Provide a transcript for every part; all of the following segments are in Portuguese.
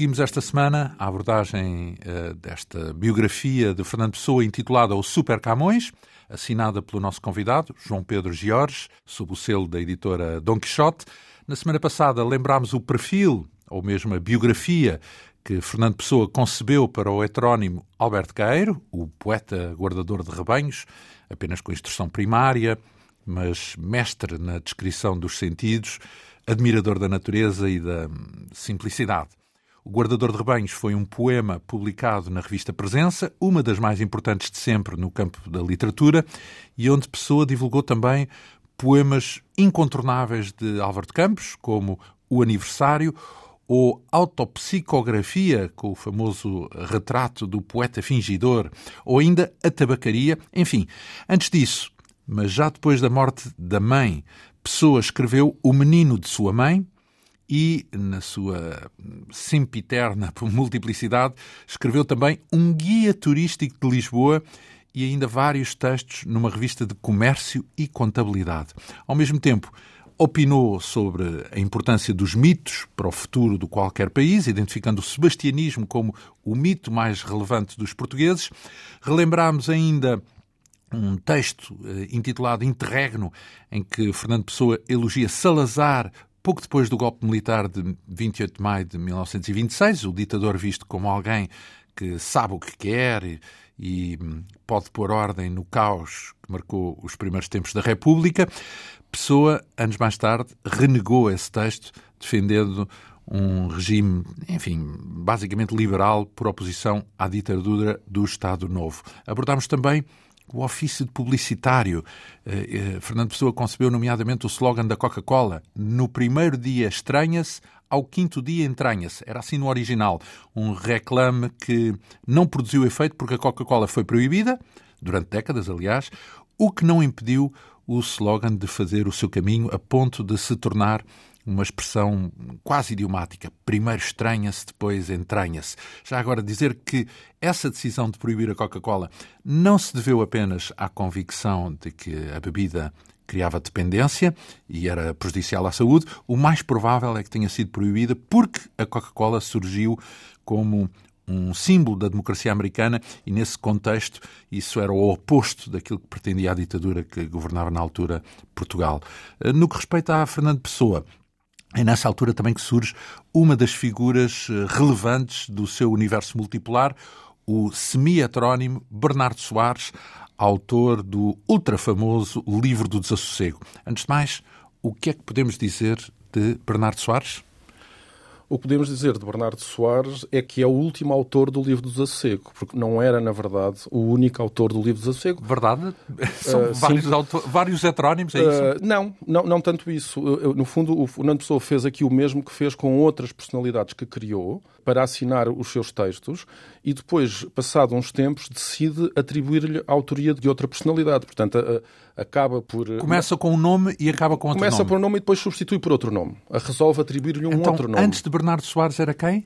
Olá, prosseguimos esta semana a abordagem uh, desta biografia de Fernando Pessoa intitulada O Super Camões, assinada pelo nosso convidado, João Pedro Giorges, sob o selo da editora Dom Quixote. Na semana passada lembrámos o perfil, ou mesmo a biografia, que Fernando Pessoa concebeu para o heterónimo Alberto Caeiro, o poeta guardador de rebanhos, apenas com instrução primária, mas mestre na descrição dos sentidos, admirador da natureza e da simplicidade. O Guardador de Rebanhos foi um poema publicado na revista Presença, uma das mais importantes de sempre no campo da literatura, e onde Pessoa divulgou também poemas incontornáveis de Álvaro de Campos, como O Aniversário ou Autopsicografia, com o famoso retrato do poeta fingidor, ou ainda A Tabacaria. Enfim, antes disso, mas já depois da morte da mãe, Pessoa escreveu O Menino de Sua Mãe e, na sua sempiterna multiplicidade, escreveu também um guia turístico de Lisboa e ainda vários textos numa revista de comércio e contabilidade. Ao mesmo tempo, opinou sobre a importância dos mitos para o futuro de qualquer país, identificando o sebastianismo como o mito mais relevante dos portugueses. Relembramos ainda um texto eh, intitulado Interregno, em que Fernando Pessoa elogia Salazar pouco depois do golpe militar de 28 de maio de 1926, o ditador visto como alguém que sabe o que quer e, e hum, pode pôr ordem no caos que marcou os primeiros tempos da República. Pessoa, anos mais tarde, renegou esse texto, defendendo um regime, enfim, basicamente liberal, por oposição à ditadura do Estado Novo. Abordámos também o ofício de publicitário. Eh, eh, Fernando Pessoa concebeu, nomeadamente, o slogan da Coca-Cola: No primeiro dia estranha-se, ao quinto dia entranha-se. Era assim no original. Um reclame que não produziu efeito porque a Coca-Cola foi proibida, durante décadas, aliás, o que não impediu o slogan de fazer o seu caminho a ponto de se tornar uma expressão quase idiomática. Primeiro estranha-se, depois entranha-se. Já agora dizer que essa decisão de proibir a Coca-Cola não se deveu apenas à convicção de que a bebida criava dependência e era prejudicial à saúde. O mais provável é que tenha sido proibida porque a Coca-Cola surgiu como um símbolo da democracia americana e, nesse contexto, isso era o oposto daquilo que pretendia a ditadura que governava na altura Portugal. No que respeita a Fernando Pessoa, é nessa altura também que surge uma das figuras eh, relevantes do seu universo multipolar, o semi-heterónimo Bernardo Soares, autor do ultrafamoso Livro do Desassossego. Antes de mais, o que é que podemos dizer de Bernardo Soares? O que podemos dizer de Bernardo Soares é que é o último autor do livro do Desassossego, porque não era, na verdade, o único autor do livro do Desassossego. Verdade? São uh, vários, autor, vários heterónimos, é isso? Uh, não, não, não tanto isso. No fundo, o Fernando Pessoa fez aqui o mesmo que fez com outras personalidades que criou para assinar os seus textos e depois, passado uns tempos, decide atribuir-lhe a autoria de outra personalidade. Portanto, a, a, acaba por... Começa com um nome e acaba com outro Começa nome. por um nome e depois substitui por outro nome. A resolve atribuir-lhe um então, outro nome. antes de Bernardo Soares era quem?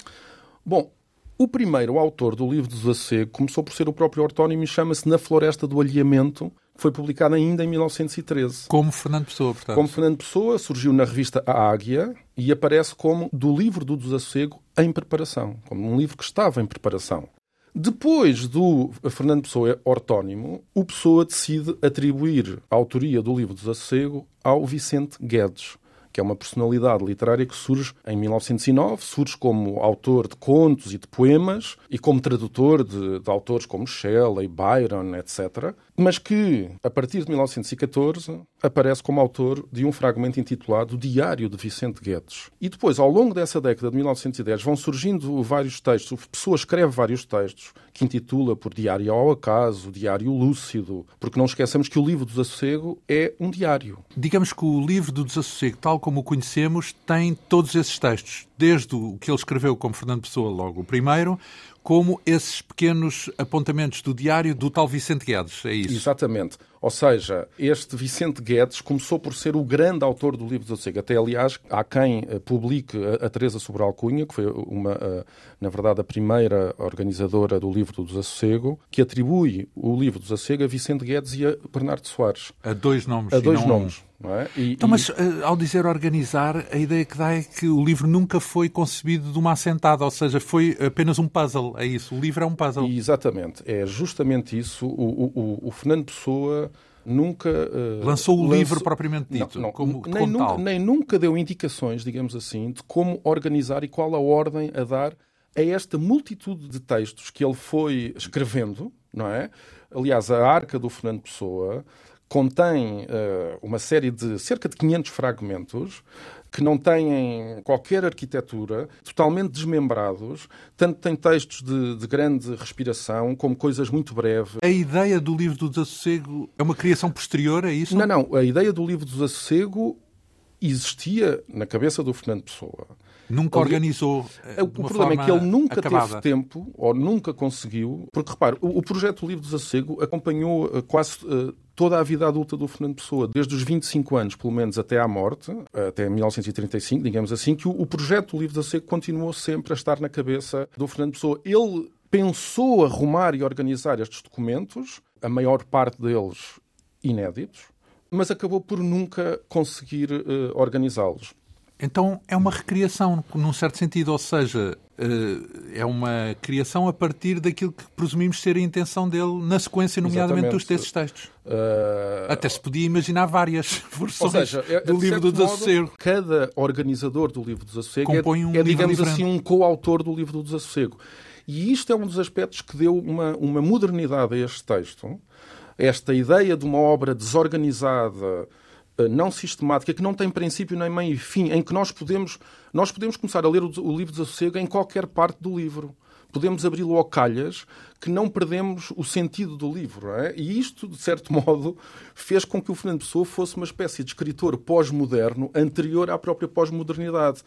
Bom, o primeiro autor do livro do Desacego começou por ser o próprio ortónimo e chama-se Na Floresta do Alheamento, foi publicado ainda em 1913. Como Fernando Pessoa, portanto. Como Fernando Pessoa, surgiu na revista A Águia e aparece como do livro do desassossego em preparação, como um livro que estava em preparação. Depois do Fernando Pessoa ortónimo, o Pessoa decide atribuir a autoria do livro do desassossego ao Vicente Guedes, que é uma personalidade literária que surge em 1909, surge como autor de contos e de poemas e como tradutor de, de autores como Shelley, Byron, etc mas que, a partir de 1914, aparece como autor de um fragmento intitulado Diário de Vicente Guedes. E depois, ao longo dessa década de 1910, vão surgindo vários textos, pessoa escreve vários textos, que intitula por Diário ao Acaso, Diário Lúcido, porque não esqueçamos que o livro do Desassossego é um diário. Digamos que o livro do Desassossego, tal como o conhecemos, tem todos esses textos, desde o que ele escreveu como Fernando Pessoa, logo o primeiro, como esses pequenos apontamentos do diário do tal Vicente Guedes, é isso? Exatamente. Ou seja, este Vicente Guedes começou por ser o grande autor do livro do Sossego. Até, aliás, há quem eh, publique a, Teresa Sobral Cunha, que foi uma, eh, na verdade, a primeira organizadora do livro do Desassossego, que atribui o livro do Desassossego a Vicente Guedes e a Bernardo Soares. A dois nomes. A dois nomes. É? E, então, mas uh, ao dizer organizar, a ideia que dá é que o livro nunca foi concebido de uma assentada, ou seja, foi apenas um puzzle. É isso, o livro é um puzzle. Exatamente, é justamente isso. O, o, o Fernando Pessoa nunca. Uh, lançou o lançou... livro propriamente dito, não, não, como, nem, como nunca, nem nunca deu indicações, digamos assim, de como organizar e qual a ordem a dar a esta multitude de textos que ele foi escrevendo, não é? Aliás, a arca do Fernando Pessoa contém uh, uma série de cerca de 500 fragmentos que não têm qualquer arquitetura, totalmente desmembrados, tanto tem textos de, de, grande respiração como coisas muito breves. A ideia do livro do desassossego é uma criação posterior a isso? Não, não. A ideia do livro do desassossego existia na cabeça do Fernando Pessoa. Nunca organizou. Eh, o problema é que ele nunca acabada. teve tempo, ou nunca conseguiu, porque repare, o, o projeto do Livro do Desassossego acompanhou uh, quase uh, toda a vida adulta do Fernando Pessoa, desde os 25 anos, pelo menos, até à morte, até 1935, digamos assim, que o, projeto do Livro da Seco continuou sempre a estar na cabeça do Fernando Pessoa. Ele pensou arrumar e organizar estes documentos, a maior parte deles inéditos, mas acabou por nunca conseguir uh, organizá-los. Então é uma recriação, num certo sentido, ou seja, eh, é uma criação a partir daquilo que presumimos ser a intenção dele na sequência, nomeadamente Exatamente. dos desses textos. Uh... Até se podia imaginar várias versões seja, é, do livro do Desassossego. Cada organizador do livro do Desassossego é, um é, digamos diferente. assim, um coautor do livro do Desassossego. E isto é um dos aspectos que deu uma, uma modernidade a este texto. Esta ideia de uma obra desorganizada, não sistemática, que não tem princípio nem meio e fim, em que nós podemos, nós podemos começar a ler o, o livro de Desassossego em qualquer parte do livro. Podemos abri-lo ao calhas, que não perdemos o sentido do livro. É? E isto, de certo modo, fez com que o Fernando Pessoa fosse uma espécie de escritor pós-moderno, anterior à própria pós-modernidade.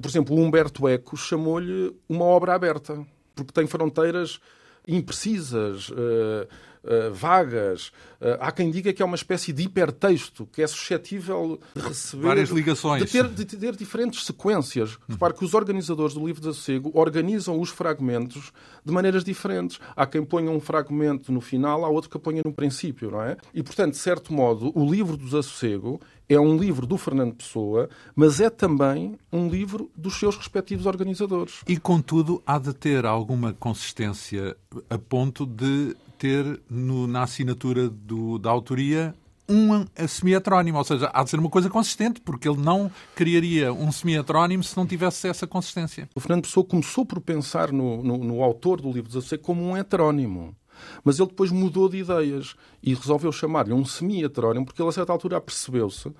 Por exemplo, o Humberto Eco chamou-lhe uma obra aberta, porque tem fronteiras imprecisas, uh, uh, vagas. Uh, há quem diga que é uma espécie de hipertexto, que é suscetível de receber... Várias ligações. De ter, de ter diferentes sequências. Uhum. Repare que os organizadores do Livro de Sossego organizam os fragmentos de maneiras diferentes. Há quem ponha um fragmento no final, há outro que ponha no princípio, não é? E, portanto, de certo modo, o Livro do Desassossego é um livro do Fernando Pessoa, mas é também um livro dos seus respectivos organizadores. E, contudo, há de ter alguma consistência a ponto de ter no, na assinatura do, da autoria um semi-heterónimo, ou seja, há de ser uma coisa consistente, porque ele não criaria um semi-heterónimo se não tivesse essa consistência. O Fernando Pessoa começou por pensar no, no, no autor do livro 16 como um heterónimo. Mas ele depois mudou de ideias e resolveu chamar-lhe um semi-heterónimo, porque ele a certa altura percebeu-se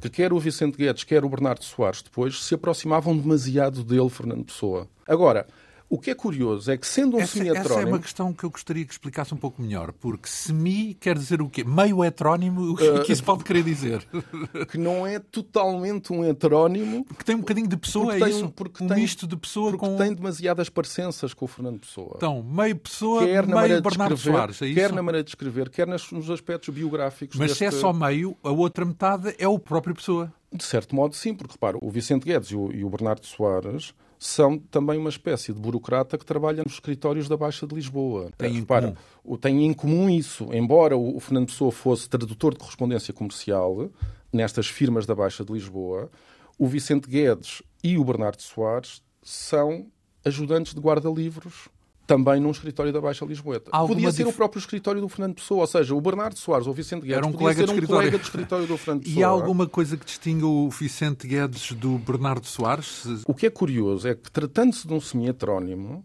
que quer o Vicente Guedes, quer o Bernardo Soares depois se aproximavam demasiado dele, Fernando Pessoa. Agora, o que é curioso é que, sendo um semi-heterónimo... Essa é uma questão que eu gostaria que explicasse um pouco melhor, porque semi quer dizer o quê? Meio heterónimo, o que, uh, que isso pode querer dizer? Que não é totalmente um heterónimo... Porque tem um bocadinho de pessoa, é isso? Porque um tem, misto de pessoa porque com... tem demasiadas parecenças com o Fernando Pessoa. Então, meio pessoa, quer na meio Bernardo escrever, Soares, é? Quer na maneira de escrever, quer nos aspectos biográficos. Mas deste... se é só meio, a outra metade é o próprio Pessoa. De certo modo, sim, porque repara, o Vicente Guedes e o, e o Bernardo Soares são também uma espécie de burocrata que trabalha nos escritórios da Baixa de Lisboa. Tem, Repara, em, tem em comum isso. Embora o Fernando Pessoa fosse tradutor de correspondência comercial nestas firmas da Baixa de Lisboa, o Vicente Guedes e o Bernardo Soares são ajudantes de guarda-livros também num escritório da Baixa Lisboeta. Podia ser dif... o próprio escritório do Fernando Pessoa, ou seja, o Bernardo Soares ou o Vicente Guedes Era um podia colega ser um colega de escritório do Fernando Pessoa. E há alguma coisa que distinga o Vicente Guedes do Bernardo Soares? O que é curioso é que, tratando-se de um semi-heterónimo,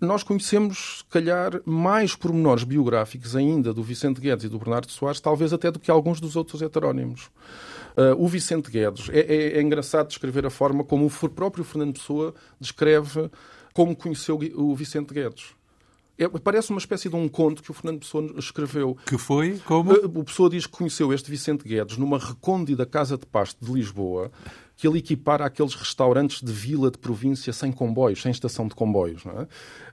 nós conhecemos, se calhar, mais pormenores biográficos ainda do Vicente Guedes e do Bernardo Soares, talvez até do que alguns dos outros heterónimos. Uh, o Vicente Guedes, é, é, é engraçado descrever a forma como o próprio Fernando Pessoa descreve como conheceu o Vicente Guedes. É, parece uma espécie de um conto que o Fernando Pessoa escreveu. Que foi? Como? Eh, o Pessoa diz que conheceu este Vicente Guedes numa recôndita casa de pasto de Lisboa, que ele equipara aqueles restaurantes de vila de província sem comboios, sem estação de comboios. Não é?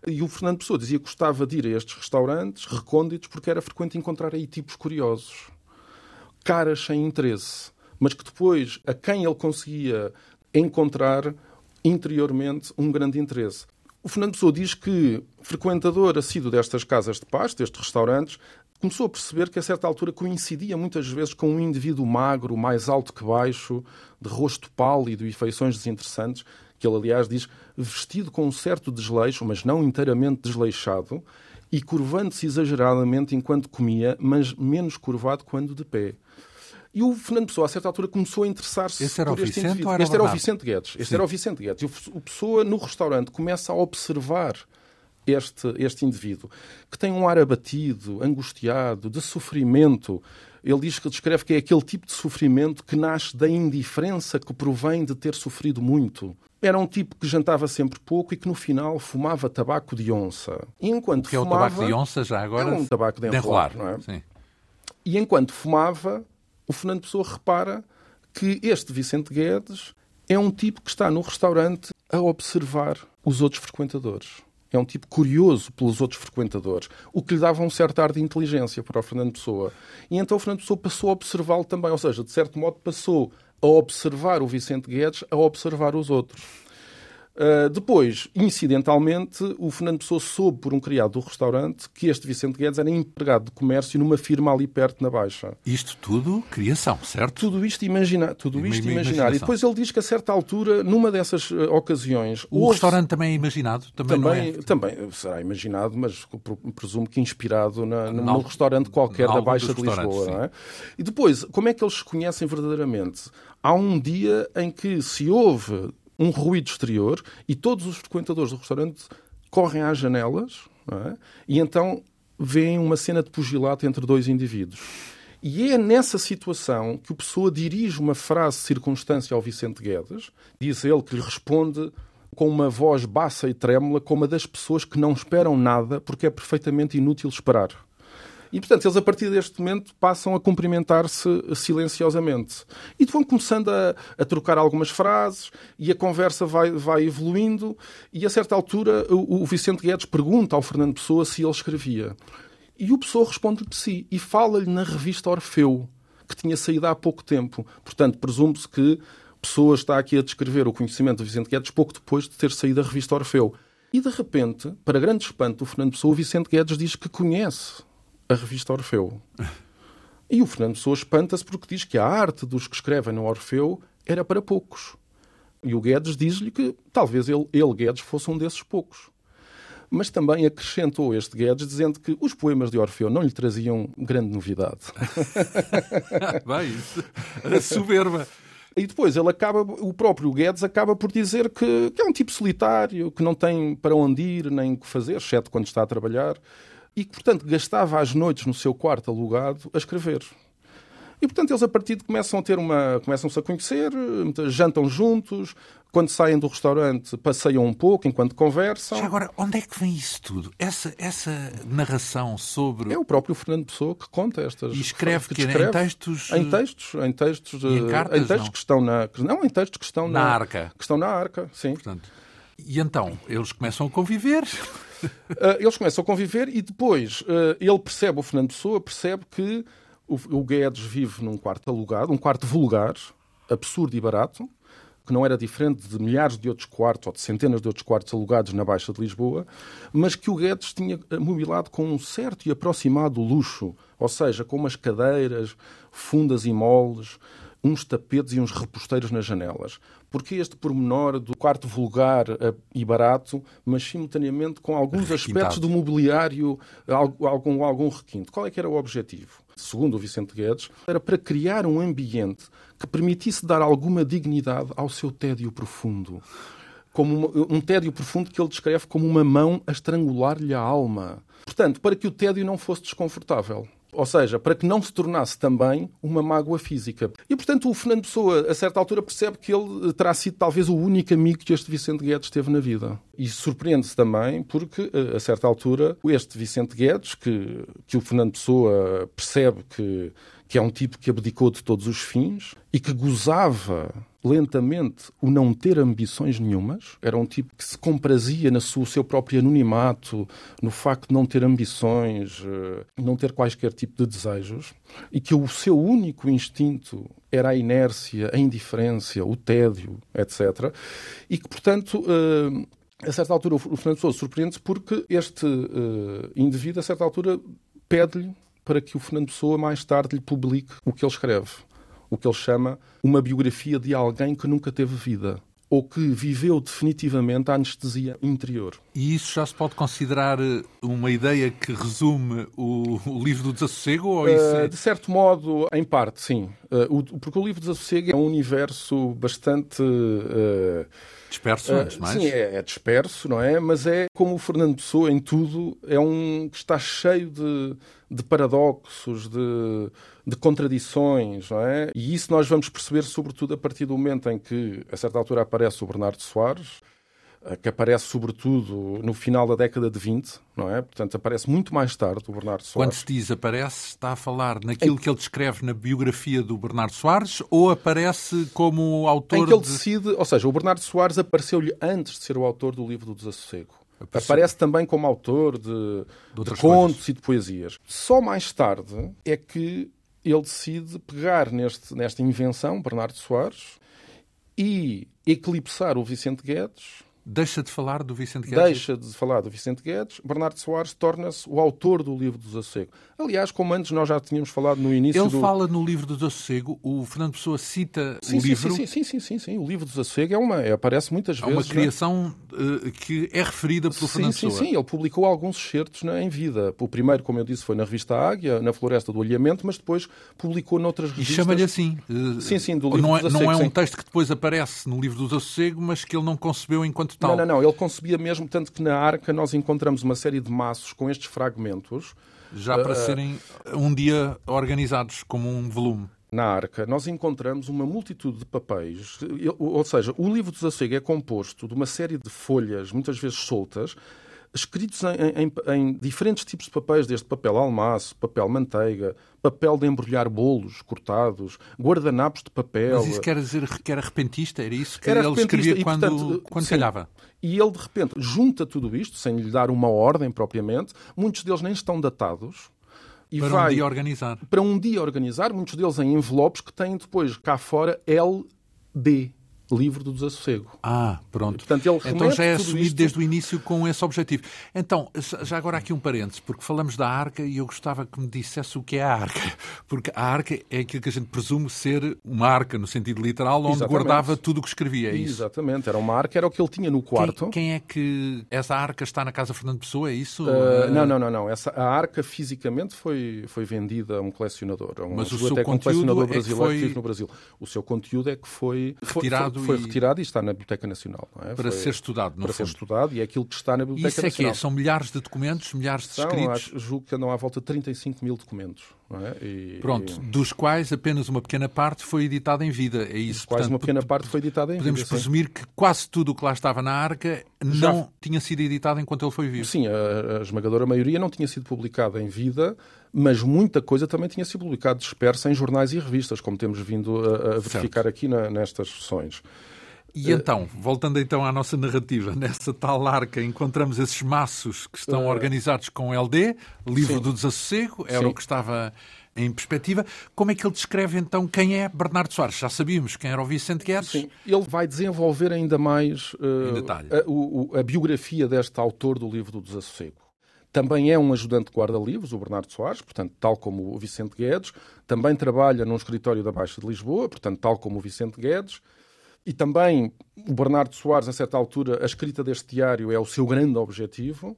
E o Fernando Pessoa dizia que gostava de ir a estes restaurantes recônditos porque era frequente encontrar aí tipos curiosos. caras sem interesse, mas que depois a quem ele conseguia encontrar interiormente um grande interesse. O Fernando Pessoa diz que, frequentador assíduo destas casas de paz, destes restaurantes, começou a perceber que a certa altura coincidia muitas vezes com um indivíduo magro, mais alto que baixo, de rosto pálido e feições desinteressantes, que ele, aliás, diz vestido com um certo desleixo, mas não inteiramente desleixado, e curvando-se exageradamente enquanto comia, mas menos curvado quando de pé. E o Fernando Pessoa, a certa altura, começou a interessar-se por este Vicente indivíduo. Era este era o Vicente Guedes. Este Sim. era o Vicente Guedes. E o Pessoa, no restaurante, começa a observar este, este indivíduo, que tem um ar abatido, angustiado, de sofrimento. Ele diz que descreve que é aquele tipo de sofrimento que nasce da indiferença que provém de ter sofrido muito. Era um tipo que jantava sempre pouco e que no final fumava tabaco de onça. E enquanto que é o fumava, tabaco de onça já agora? É um tabaco de enrolar, não é? Sim. E enquanto fumava, o Fernando Pessoa repara que este Vicente Guedes é um tipo que está no restaurante a observar os outros frequentadores. É um tipo curioso pelos outros frequentadores, o que lhe dava um certo ar de inteligência para o Fernando Pessoa. E então o Fernando Pessoa passou a observá-lo também, ou seja, de certo modo passou a observar o Vicente Guedes a observar os outros. Uh, depois, incidentalmente, o Fernando Pessoa soube por um criado do restaurante que este Vicente Guedes era empregado de comércio numa firma ali perto na Baixa. Isto tudo criação, certo? Tudo isto imaginar, tudo isto imaginar. E depois ele diz que a certa altura, numa dessas uh, ocasiões, O houve- restaurante também é imaginado? Também, não também, é? também será imaginado, mas pre- presumo que inspirado na, num, restaurante qualquer da Baixa de Lisboa. Não é? E depois, como é que eles se conhecem verdadeiramente? Há um dia em que se ouve um ruído exterior e todos os frequentadores do restaurante correm às janelas é? e então veem uma cena de pugilato entre dois indivíduos. E é nessa situação que o Pessoa dirige uma frase de circunstância ao Vicente Guedes, diz ele que lhe responde com uma voz baixa e trêmula, como a das pessoas que não esperam nada porque é perfeitamente inútil esperar. E, portanto, eles a partir deste momento passam a cumprimentar-se silenciosamente. E vão começando a, a trocar algumas frases e a conversa vai, vai evoluindo. E a certa altura o, o Vicente Guedes pergunta ao Fernando Pessoa se ele escrevia. E o Pessoa responde que sim. E fala-lhe na revista Orfeu, que tinha saído há pouco tempo. Portanto, presume-se que Pessoa está aqui a descrever o conhecimento do Vicente Guedes pouco depois de ter saído a revista Orfeu. E de repente, para grande espanto do Fernando Pessoa, o Vicente Guedes diz que conhece a revista Orfeu. E o Fernando Pessoa espanta-se porque diz que a arte dos que escrevem no Orfeu era para poucos. E o Guedes diz-lhe que talvez ele, ele, Guedes, fosse um desses poucos. Mas também acrescentou este Guedes dizendo que os poemas de Orfeu não lhe traziam grande novidade. Bem, isso. A soberba. E depois ele acaba, o próprio Guedes acaba por dizer que, que é um tipo solitário, que não tem para onde ir nem o que fazer, exceto quando está a trabalhar, e que, portanto, gastava as noites no seu quarto alugado a escrever. E, portanto, eles a partir de começam a ter uma. começam-se a conhecer, jantam juntos, quando saem do restaurante passeiam um pouco enquanto conversam. Já agora, onde é que vem isso tudo? Essa, essa narração sobre. É o próprio Fernando Pessoa que conta estas. E escreve que, descreve em textos. Em textos, em textos, E em cartas, em textos não? que estão na. Não, em textos que estão Na na, arca. Que estão na arca, sim. Portanto, e então, eles começam a conviver. Uh, eles começam a conviver e depois uh, ele percebe, o Fernando Pessoa percebe que o, Guedes vive num quarto alugado, um quarto vulgar, absurdo e barato, que não era diferente de milhares de outros quartos ou de centenas de outros quartos alugados na Baixa de Lisboa, mas que o Guedes tinha mobilado com um certo e aproximado luxo, ou seja, com umas cadeiras, fundas e moles, uns tapetes e uns reposteiros nas janelas. Porque este pormenor do quarto vulgar eh, e barato, mas simultaneamente com alguns aspectos do mobiliário, algum, algum requinte. Qual é que era o objetivo? Segundo o Vicente Guedes, era para criar um ambiente que permitisse dar alguma dignidade ao seu tédio profundo. Como um tédio profundo que ele descreve como uma mão a estrangular-lhe a alma. Portanto, para que o tédio não fosse desconfortável. Ou seja, para que não se tornasse também uma mágoa física. E, portanto, o Fernando Pessoa, a certa altura, percebe que ele eh, terá sido talvez o único amigo que este Vicente Guedes teve na vida. E surpreende-se também porque, eh, a certa altura, este Vicente Guedes, que, que o Fernando Pessoa percebe que, que é um tipo que abdicou de todos os fins e que gozava lentamente o não ter ambições nenhumas. Era um tipo que se comprazia no seu próprio anonimato, no facto de não ter ambições, eh, não ter quaisquer tipo de desejos, e que o seu único instinto era a inércia, a indiferença, o tédio, etc. E que, portanto, eh, a certa altura o Fernando Sousa surpreende-se porque este eh, indivíduo, a certa altura, pede-lhe para que o Fernando Pessoa mais tarde lhe publique o que ele escreve o que ele chama uma biografia de alguém que nunca teve vida ou que viveu definitivamente a anestesia interior. E isso já se pode considerar eh, uma ideia que resume o, o livro do desassossego? Ou isso é... uh, de certo modo, em parte, sim. Uh, o, porque o livro do desassossego é um universo bastante. Uh, disperso, antes mais. Sim, é, é, disperso, não é? Mas é como o Fernando Pessoa em tudo, é um que está cheio de, de paradoxos, de de contradições, não é? E isso nós vamos perceber sobretudo a partir do momento em que, a certa altura, aparece o Bernardo Soares, que aparece sobretudo no final da década de 20, não é? Portanto, aparece muito mais tarde o Bernardo Soares. Quando se diz aparece, está a falar naquilo que ele descreve na biografia do Bernardo Soares ou aparece como autor Em que ele de... decide, ou seja, o Bernardo Soares apareceu-lhe antes de ser o autor do livro do Desassossego. Apareceu. Aparece também como autor de, de, de contos e de poesias. Só mais tarde é que ele decide pegar neste, nesta invenção, Bernardo Soares, e eclipsar o Vicente Guedes Deixa de falar do Vicente Guedes? Deixa de falar do Vicente Guedes. Bernardo Soares torna-se o autor do livro do Desassossego. Aliás, como antes nós já tínhamos falado no início Ele do... fala no livro do Desassossego, o Fernando Pessoa cita sim, o sim, livro... Sim, sim, sim, sim, sim, O livro do Desassossego é uma... É, aparece muitas vezes... É uma criação uh, que é referida pelo Fernando sim, Pessoa. Sim, sim, ele publicou alguns excertos em vida. O primeiro, como eu disse, foi na revista Águia, na Floresta do Olhamento, mas depois publicou noutras revistas... E chama-lhe assim. Uh, sim, sim, do livro não do é, Não é um texto que depois aparece no livro do Desassossego, mas que ele não concebeu enquanto tal. Não, não, não. Ele concebia mesmo, tanto que na arca nós encontramos uma série de maços com estes fragmentos. Já para uh, serem um dia organizados como um volume. Na arca, nós encontramos uma multitude de papéis, ou seja, o livro do Desassossego é composto de uma série de folhas, muitas vezes soltas, escritos em, em, em, diferentes tipos de papéis, desde papel almaço, papel manteiga, papel de embrulhar bolos cortados, guardanapos de papel. Mas isso quer dizer que era repentista? Era isso que era ele escrevia e, quando, portanto, quando calhava? E ele, de repente, junta tudo isto, sem lhe dar uma ordem propriamente. Muitos deles nem estão datados. E para vai um dia organizar. Para um dia organizar, muitos deles em envelopes que têm depois cá fora LB livre do desassossego. Ah, pronto. Portanto, ele então já é assumido isto... desde o início com esse objetivo. Então, já agora aqui um parênteses, porque falamos da arca e eu gostava que me dissesse o que é a arca. Porque a arca é aquilo que a gente presume ser uma arca, no sentido literal, onde Exatamente. guardava tudo o que escrevia, é isso? Exatamente, era uma arca, era o que ele tinha no quarto. Quem, quem é que... Essa arca está na casa Fernando Pessoa, é isso? Uh, não, não, não. não. Essa, a arca fisicamente foi, foi vendida a um colecionador. A um, Mas o seu conteúdo um colecionador é brasileiro que, foi... que vive no Brasil. O seu conteúdo é que foi... Retirado foi, foi retirado e está na Biblioteca Nacional. É? Para Foi, ser estudado, Para fundo. ser estudado e é aquilo que está na Biblioteca Isso é Nacional. Que é? São milhares de documentos, milhares de São, escritos? Acho, julgo que andam à volta de 35 mil documentos. É? E, Pronto, e... dos quais apenas uma pequena parte foi editada em vida. É isso. Dos quais Portanto, uma pequena parte foi editada em podemos vida. Podemos presumir sim. que quase tudo o que lá estava na arca Já... não tinha sido editado enquanto ele foi vivo. Sim, a, a esmagadora maioria não tinha sido publicada em vida, mas muita coisa também tinha sido publicada dispersa em jornais e revistas, como temos vindo a, a verificar certo. aqui na, nestas sessões. E então, voltando então à nossa narrativa, nessa tal arca encontramos esses maços que estão uh... organizados com LD, livro Sim. do desassossego, era Sim. o que estava em perspectiva. Como é que ele descreve então quem é Bernardo Soares? Já sabíamos quem era o Vicente Guedes. Sim, ele vai desenvolver ainda mais uh, a, a, a, biografia deste autor do livro do desassossego. Também é um ajudante de guarda-livros, o Bernardo Soares, portanto, tal como o Vicente Guedes. Também trabalha num escritório da Baixa de Lisboa, portanto, tal como o Vicente Guedes. E também o Bernardo Soares, a certa altura, a escrita deste diário é o seu grande objetivo.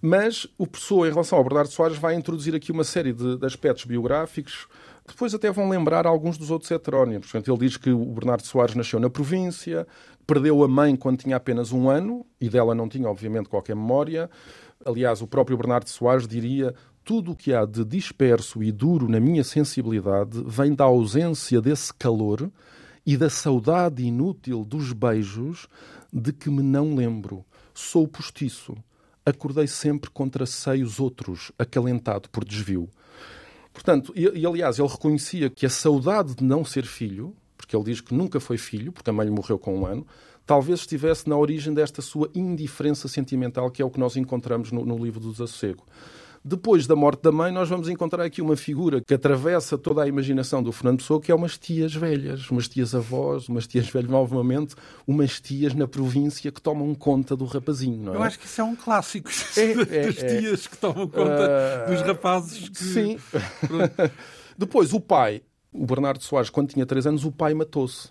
Mas o Pessoa, em relação ao Bernardo Soares, vai introduzir aqui uma série de, de aspectos biográficos depois até vão lembrar alguns dos outros heterónimos. Portanto, ele diz que o Bernardo Soares nasceu na província, perdeu a mãe quando tinha apenas um ano, e dela não tinha, obviamente, qualquer memória. Aliás, o próprio Bernardo Soares diria tudo o que há de disperso e duro na minha sensibilidade vem da ausência desse calor e da saudade inútil dos beijos de que me não lembro. Sou postiço. Acordei sempre contra seios outros, acalentado por desvio. Portanto, e, e aliás, ele reconhecia que a saudade de não ser filho, porque ele diz que nunca foi filho, porque a mãe morreu com um ano, talvez estivesse na origem desta sua indiferença sentimental, que é o que nós encontramos no, no livro do Desassossego. Depois da morte da mãe, nós vamos encontrar aqui uma figura que atravessa toda a imaginação do Fernando Pessoa, que é umas tias velhas, umas tias avós, umas tias velhas, novamente, umas tias na província que tomam conta do rapazinho. Não é? Eu acho que isso é um clássico, é, é, das é, tias que tomam conta uh, dos rapazes. Que... Sim. Depois, o pai, o Bernardo Soares, quando tinha 3 anos, o pai matou-se.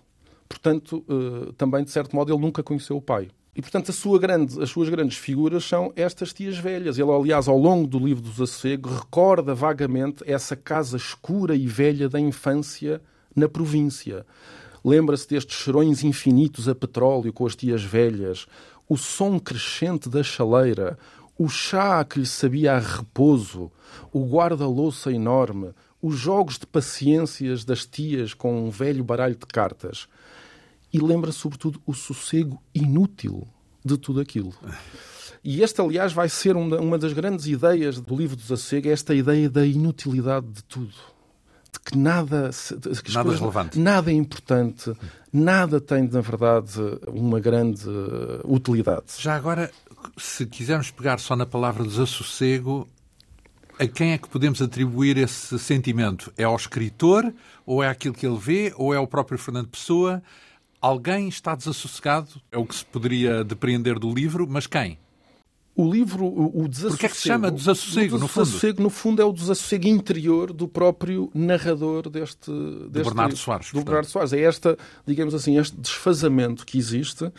Portanto, uh, também, de certo modo, ele nunca conheceu o pai. E, portanto, grande, as suas grandes figuras são estas tias velhas. Ele, aliás, ao longo do livro do Desassossego, recorda vagamente essa casa escura e velha da infância na província. Lembra-se destes cheirões infinitos a petróleo com as tias velhas, o som crescente da chaleira, o chá que lhe sabia a repouso, o guarda-louça enorme, os jogos de paciências das tias com um velho baralho de cartas e lembra, sobretudo, o sossego inútil de tudo aquilo. E esta, aliás, vai ser uma das grandes ideias do livro do Desassossego, esta ideia da inutilidade de tudo. De que nada, de que nada, coisas, relevante. nada é importante, nada tem, na verdade, uma grande utilidade. Já agora, se quisermos pegar só na palavra desassossego, a quem é que podemos atribuir esse sentimento? É ao escritor, ou é aquilo que ele vê, ou é ao próprio Fernando Pessoa? Alguém está desassossegado, é o que se poderia depreender do livro, mas quem? O livro, o, desassossego... Porque é que se chama desassossego, no fundo? Desassossego, no fundo, é o desassossego interior do próprio narrador deste... deste do Bernardo Soares. Do Bernardo Soares. É esta, digamos assim, este desfazamento que existe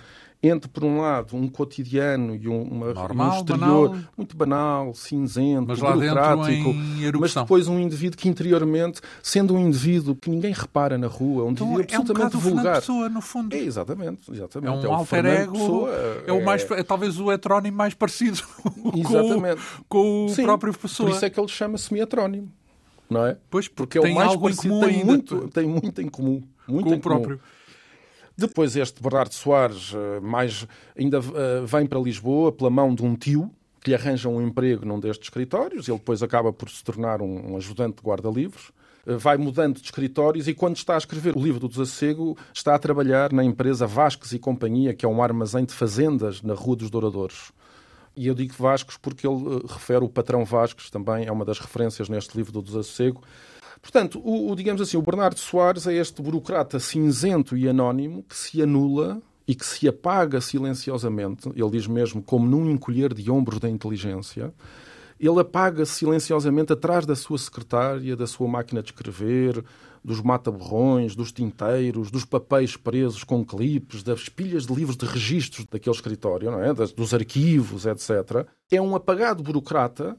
entre, por um lado, um cotidiano e uma, Normal, um exterior banal. muito banal, cinzento, mas burocrático, mas depois um indivíduo que interiormente, sendo um indivíduo que ninguém repara na rua, um então, indivíduo absolutamente é um vulgar. Pessoa, no fundo. É, exatamente, exatamente. É um é alter ego, Pessoa, é, o mais, é talvez o heterónimo mais parecido exatamente. com, o, com o Sim, próprio Pessoa. Por isso é que ele chama semi-heterónimo. Não é? Pois, porque, porque é o mais algo parecido, em comum tem, muito, tem muito em comum. Muito com o próprio. Depois este Bernardo Soares eh, mais, ainda eh, vem para Lisboa pela mão de um tio que lhe arranja um emprego num destes escritórios. Ele depois acaba por se tornar um, ajudante de guarda-livros eh, vai mudando de escritórios e quando está a escrever o livro do Desassossego está a trabalhar na empresa Vasques e Companhia, que é um armazém de fazendas na Rua dos Douradores. E eu digo Vascos porque ele refere o patrão Vasques, também é uma das referências neste livro do Desassossego. Portanto, o, o, digamos assim, o Bernardo Soares é este burocrata cinzento e anónimo que se anula e que se apaga silenciosamente, ele diz mesmo como num encolher de ombros da inteligência, ele apaga silenciosamente atrás da sua secretária, da sua máquina de escrever, dos mata-borrões, dos tinteiros, dos papéis presos com clipes, das pilhas de livros de registros daquele escritório, não é? dos arquivos, etc. É um apagado burocrata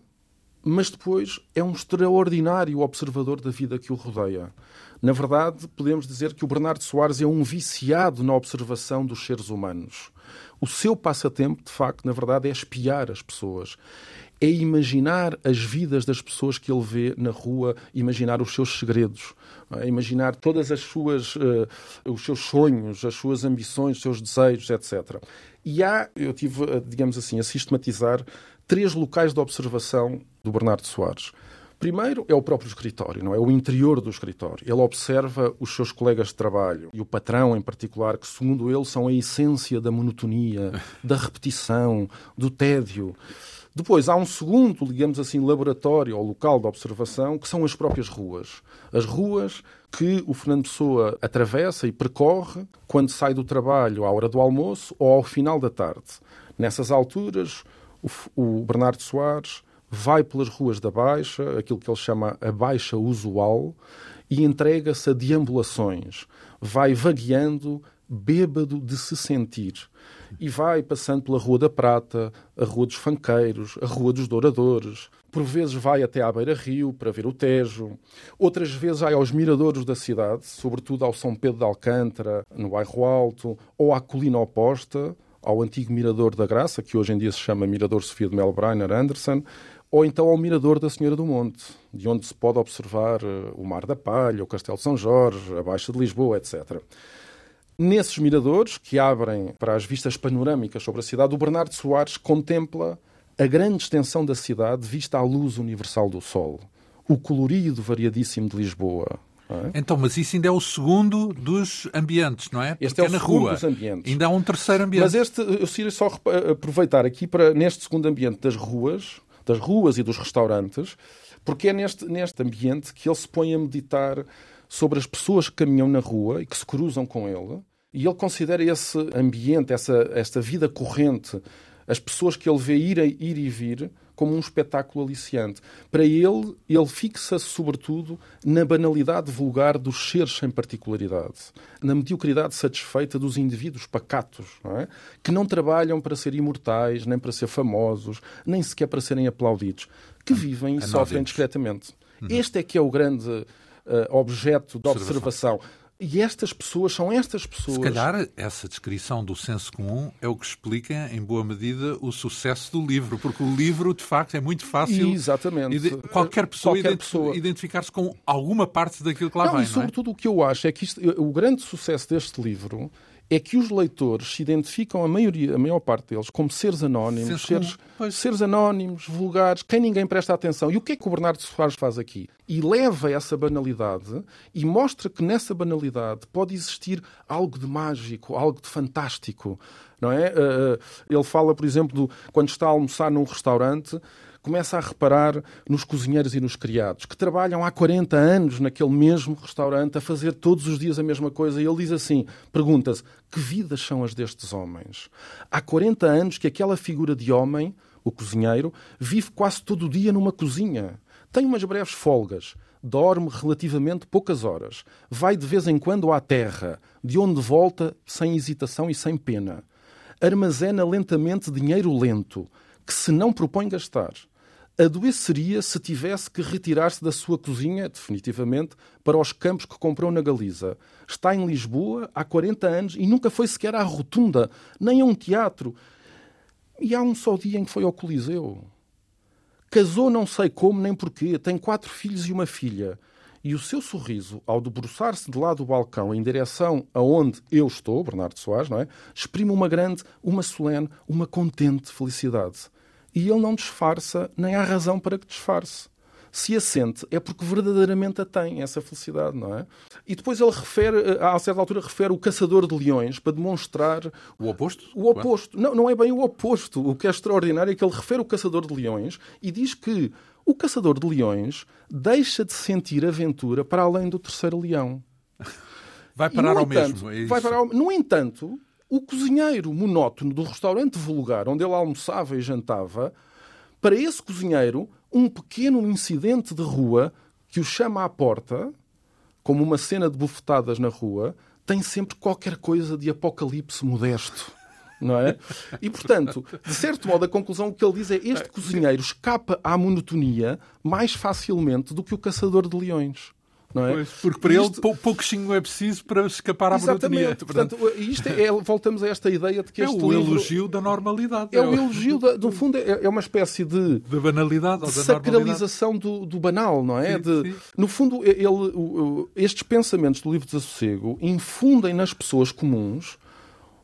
mas depois é um extraordinário observador da vida que o rodeia. Na verdade, podemos dizer que o Bernardo Soares é um viciado na observação dos seres humanos. O seu passatempo, de facto, na verdade, é espiar as pessoas. É imaginar as vidas das pessoas que ele vê na rua, imaginar os seus segredos, é? imaginar todas as suas, uh, os seus sonhos, as suas ambições, os seus desejos, etc. E há, eu tive, digamos assim, a sistematizar três locais de observação do Bernardo Soares. Primeiro é o próprio escritório, não é? O interior do escritório. Ele observa os seus colegas de trabalho e o patrão em particular, que segundo ele são a essência da monotonia, da repetição, do tédio. Depois há um segundo, digamos assim, laboratório ou local de observação, que são as próprias ruas. As ruas que o Fernando Pessoa atravessa e percorre quando sai do trabalho à hora do almoço ou ao final da tarde. Nessas alturas, o, Bernardo Soares vai pelas ruas da Baixa, aquilo que ele chama a Baixa Usual, e entrega-se a deambulações. Vai vagueando, bêbado de se sentir. E vai passando pela Rua da Prata, a Rua dos Fanqueiros, a Rua dos Douradores. Por vezes vai até à Beira-Rio para ver o Tejo. Outras vezes vai aos miradouros da cidade, sobretudo ao São Pedro de Alcântara, no Bairro Alto, ou à colina oposta, ao antigo Mirador da Graça, que hoje em dia se chama Mirador Sofia de Melbreiner Anderson, ou então ao Mirador da Senhora do Monte, de onde se pode observar eh, o Mar da Palha, o Castelo de São Jorge, a Baixa de Lisboa, etc. Nesses miradores, que abrem para as vistas panorâmicas sobre a cidade, o Bernardo Soares contempla a grande extensão da cidade vista à luz universal do sol. o colorido variadíssimo de Lisboa. É? Então, mas isso ainda é o segundo dos ambientes, não é? Este Porque é o é segundo rua. dos ambientes. Ainda há um terceiro ambiente. Mas este, eu queria só aproveitar aqui para, neste segundo ambiente das ruas, das ruas e dos restaurantes, porque é neste, neste ambiente que ele se põe a meditar sobre as pessoas que caminham na rua e que se cruzam com ele. E ele considera esse ambiente, essa, esta vida corrente, as pessoas que ele vê ir, ir e vir, como um espetáculo aliciante. Para ele, ele fixa-se sobretudo na banalidade vulgar dos seres sem particularidade, na mediocridade satisfeita dos indivíduos pacatos, não é? que não trabalham para ser imortais, nem para ser famosos, nem sequer para serem aplaudidos, que vivem e sofrem discretamente. Uhum. Este é que é o grande uh, objeto de observação. observação e estas pessoas são estas pessoas. Se calhar essa descrição do senso comum é o que explica, em boa medida, o sucesso do livro, porque o livro, de facto, é muito fácil. Exatamente. Qualquer pessoa, Qualquer pessoa. identificar-se com alguma parte daquilo que lá não, vem. E sobretudo não é? o que eu acho é que isto, o grande sucesso deste livro é que os leitores se identificam, a, maioria, a maior parte deles, como seres anónimos, seres, seres, anónimos, vulgares, quem ninguém presta atenção. E o que é que o Bernardo Soares faz aqui? E leva essa banalidade e mostra que nessa banalidade pode existir algo de mágico, algo de fantástico. Não é? Eh, eh, ele fala, por exemplo, do, quando está a almoçar num restaurante começa a reparar nos cozinheiros e nos criados, que trabalham há 40 anos naquele mesmo restaurante, a fazer todos os dias a mesma coisa. E ele diz assim: pergunta-se, que vidas são as destes homens? Há 40 anos que aquela figura de homem, o cozinheiro, vive quase todo o dia numa cozinha. Tem umas breves folgas, dorme relativamente poucas horas, vai de vez em quando à terra, de onde volta sem hesitação e sem pena. Armazena lentamente dinheiro lento, que se não propõe gastar adoeceria se tivesse que retirar-se da sua cozinha, definitivamente, para os campos que comprou na Galiza. Está em Lisboa há 40 anos e nunca foi sequer à rotunda, nem a um teatro. E há um só dia em que foi ao Coliseu. Casou não sei como nem porquê, tem quatro filhos e uma filha. E o seu sorriso, ao debruçar-se de lá do balcão em direção aonde eu estou, Bernardo Soares, não é? Exprime uma grande, uma solene, uma contente felicidade. E ele não disfarça, nem há razão para que disfarce. Se a sente, é porque verdadeiramente a tem, essa felicidade, não é? E depois ele refere, eh, a certa altura, refere o caçador de leões para demonstrar. O oposto? O oposto. Não, não é bem o oposto. O que é extraordinário é que ele refere o caçador de leões e diz que o caçador de leões deixa de sentir aventura para além do terceiro leão. Vai parar ao entanto, mesmo. É vai parar ao... No entanto, o cozinheiro monótono do restaurante vulgar onde ele almoçava e jantava, para esse cozinheiro, um pequeno incidente de rua que o chama à porta, como uma cena de bufetadas na rua, tem sempre qualquer coisa de apocalipse modesto. Não é? E, portanto, de certo modo, a conclusão que ele diz é este cozinheiro escapa à monotonia mais facilmente do que o caçador de leões não é? Pois, porque para isto... ele pouquinho é preciso para escapar à monotonia. Portanto, isto é, voltamos a esta ideia de que é este o livro... elogio da normalidade. É, é o elogio, da, no fundo, é, é uma espécie de... Da banalidade ou da sacralização do, do, banal, não é? Sim, de, sim. No fundo, ele, estes pensamentos do livro de Desassossego infundem nas pessoas comuns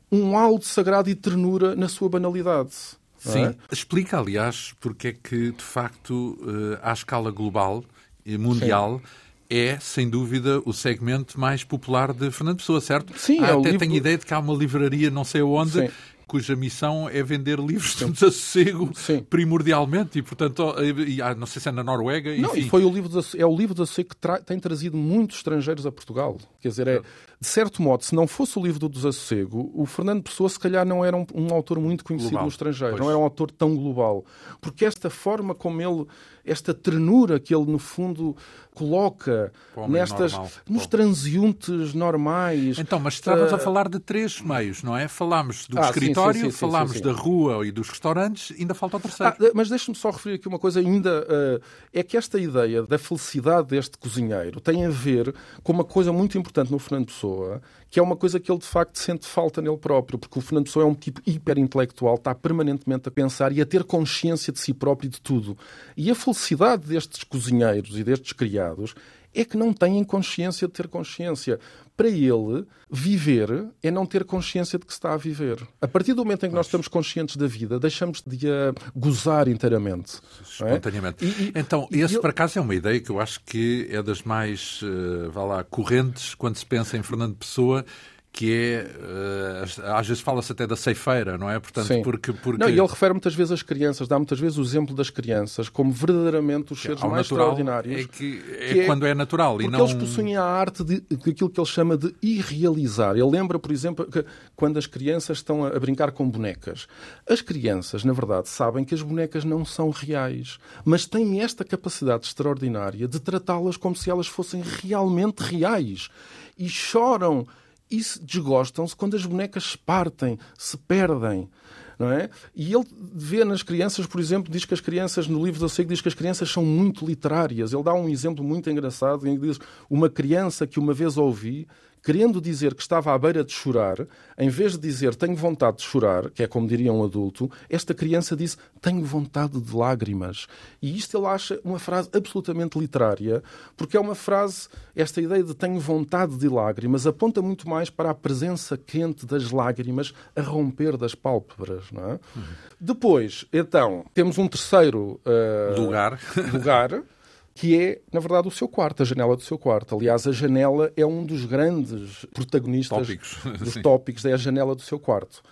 um de sagrado e ternura na sua banalidade. Sim. É? Explica, aliás, porque é que, de facto, eh, à escala global e mundial... Sim é, sem dúvida, o segmento mais popular de Fernando Pessoa, certo? Sim, ah, é Até livro... tenho ideia de que há uma livraria não sei onde Sim cuja missão é vender livros de desassossego primordialmente e, portanto, ah, não sei se é na Noruega. Não, enfim. e foi o livro de, é o livro de desassossego que tra, tem trazido muitos estrangeiros a Portugal. Quer dizer, é, de certo modo, se não fosse o livro do desassossego, o Fernando Pessoa se calhar não era um, um autor muito conhecido global. no estrangeiro, pois. não era um autor tão global. Porque esta forma como ele, esta ternura que ele, no fundo, coloca nestas, normal. nos transeuntes normais. Então, mas estávamos uh... a falar de três meios, não é? Falámos do ah, escritório, sim, sim, sim, falámos da rua e dos restaurantes, ainda falta o terceiro. Ah, mas deixe-me só referir aqui uma coisa ainda, uh, é que esta ideia da felicidade deste cozinheiro tem a ver com uma coisa muito importante no Fernando Pessoa, que é uma coisa que ele de facto sente falta nele próprio, porque o Fernando Pessoa é um tipo hiperintelectual, está permanentemente a pensar e a ter consciência de si próprio e de tudo. E a felicidade destes cozinheiros e destes criados é que não têm consciência de ter consciência. Para ele, viver é não ter consciência de que se está a viver. A partir do momento em que nós estamos conscientes da vida, deixamos de a gozar inteiramente. É? Espontaneamente. É? E, e, então, e esse, ele... por acaso, é uma ideia que eu acho que é das mais, uh, vá lá, correntes quando se pensa em Fernando Pessoa que é, uh, às vezes fala-se até da ceifeira, não é? Portanto, Sim. porque, porque... Não, e ele refere muitas vezes às crianças, dá muitas vezes o exemplo das crianças como verdadeiramente os seres mais extraordinários. É, que, é, que é quando é natural e não... eles possuem a arte de, de aquilo que ele chama de irrealizar. Ele lembra, por exemplo, que quando as crianças estão a, a brincar com bonecas. As crianças, na verdade, sabem que as bonecas não são reais, mas têm esta capacidade extraordinária de tratá-las como se elas fossem realmente reais. E choram e desgostam-se quando as bonecas partem, se perdem. Não é? E ele vê nas crianças, por exemplo, diz que as crianças, no livro da SEG, diz que as crianças são muito literárias. Ele dá um exemplo muito engraçado em que diz uma criança que uma vez ouvi querendo dizer que estava à beira de chorar, em vez de dizer tenho vontade de chorar, que é como diria um adulto, esta criança disse tenho vontade de lágrimas. E isto ele acha uma frase absolutamente literária, porque é uma frase, esta ideia de tenho vontade de lágrimas, aponta muito mais para a presença quente das lágrimas a romper das pálpebras. Não é? Uhum. Depois, então, temos um terceiro uh, lugar. lugar que é, na verdade, o seu quarto, a janela do seu quarto. Aliás, a janela é um dos grandes protagonistas tópicos. dos tópicos, é a janela do seu quarto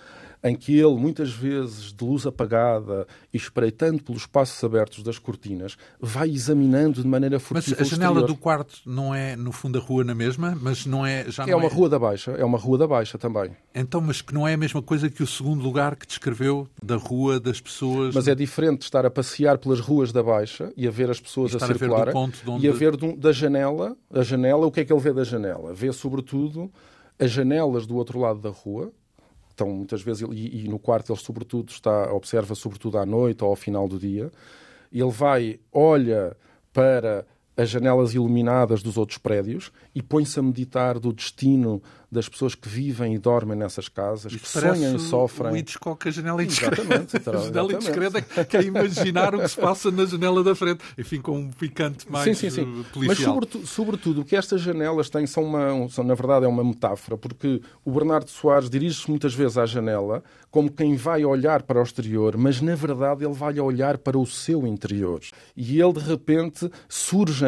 em que ele, muitas vezes de luz apagada e espreitando pelos espaços abertos das cortinas, vai examinando de maneira furtiva Mas a janela do quarto não é, no fundo, a rua na mesma? Mas não é... Já é uma é... rua da Baixa, é uma rua da Baixa também. Então, mas que não é a mesma coisa que o segundo lugar que descreveu da rua das pessoas... Mas é diferente estar a passear pelas ruas da Baixa e a ver as pessoas a circular a onde... e a ver da janela, a janela, o que é que ele vê da janela? Vê, sobretudo, as janelas do outro lado da rua, estão muitas vezes, e, e, no quarto ele sobretudo está, observa sobretudo à noite ou ao final do dia, ele vai, olha para as janelas iluminadas dos outros prédios e põe-se a meditar do destino das pessoas que vivem e dormem nessas casas, Isso que sonham e sofrem. O Hitchcock, a janela indiscreta. Exatamente, a janela indiscreta que é imaginar o que se passa na janela da frente. Enfim, com um picante mais sim, sim, sim. Eh, policial. Mas, sobretudo, sobretudo, o que estas janelas têm são, uma, são, na verdade, é uma metáfora, porque o Bernardo Soares dirige-se muitas vezes à janela como quem vai olhar para o exterior, mas, na verdade, ele vai olhar para o seu interior. E ele, de repente,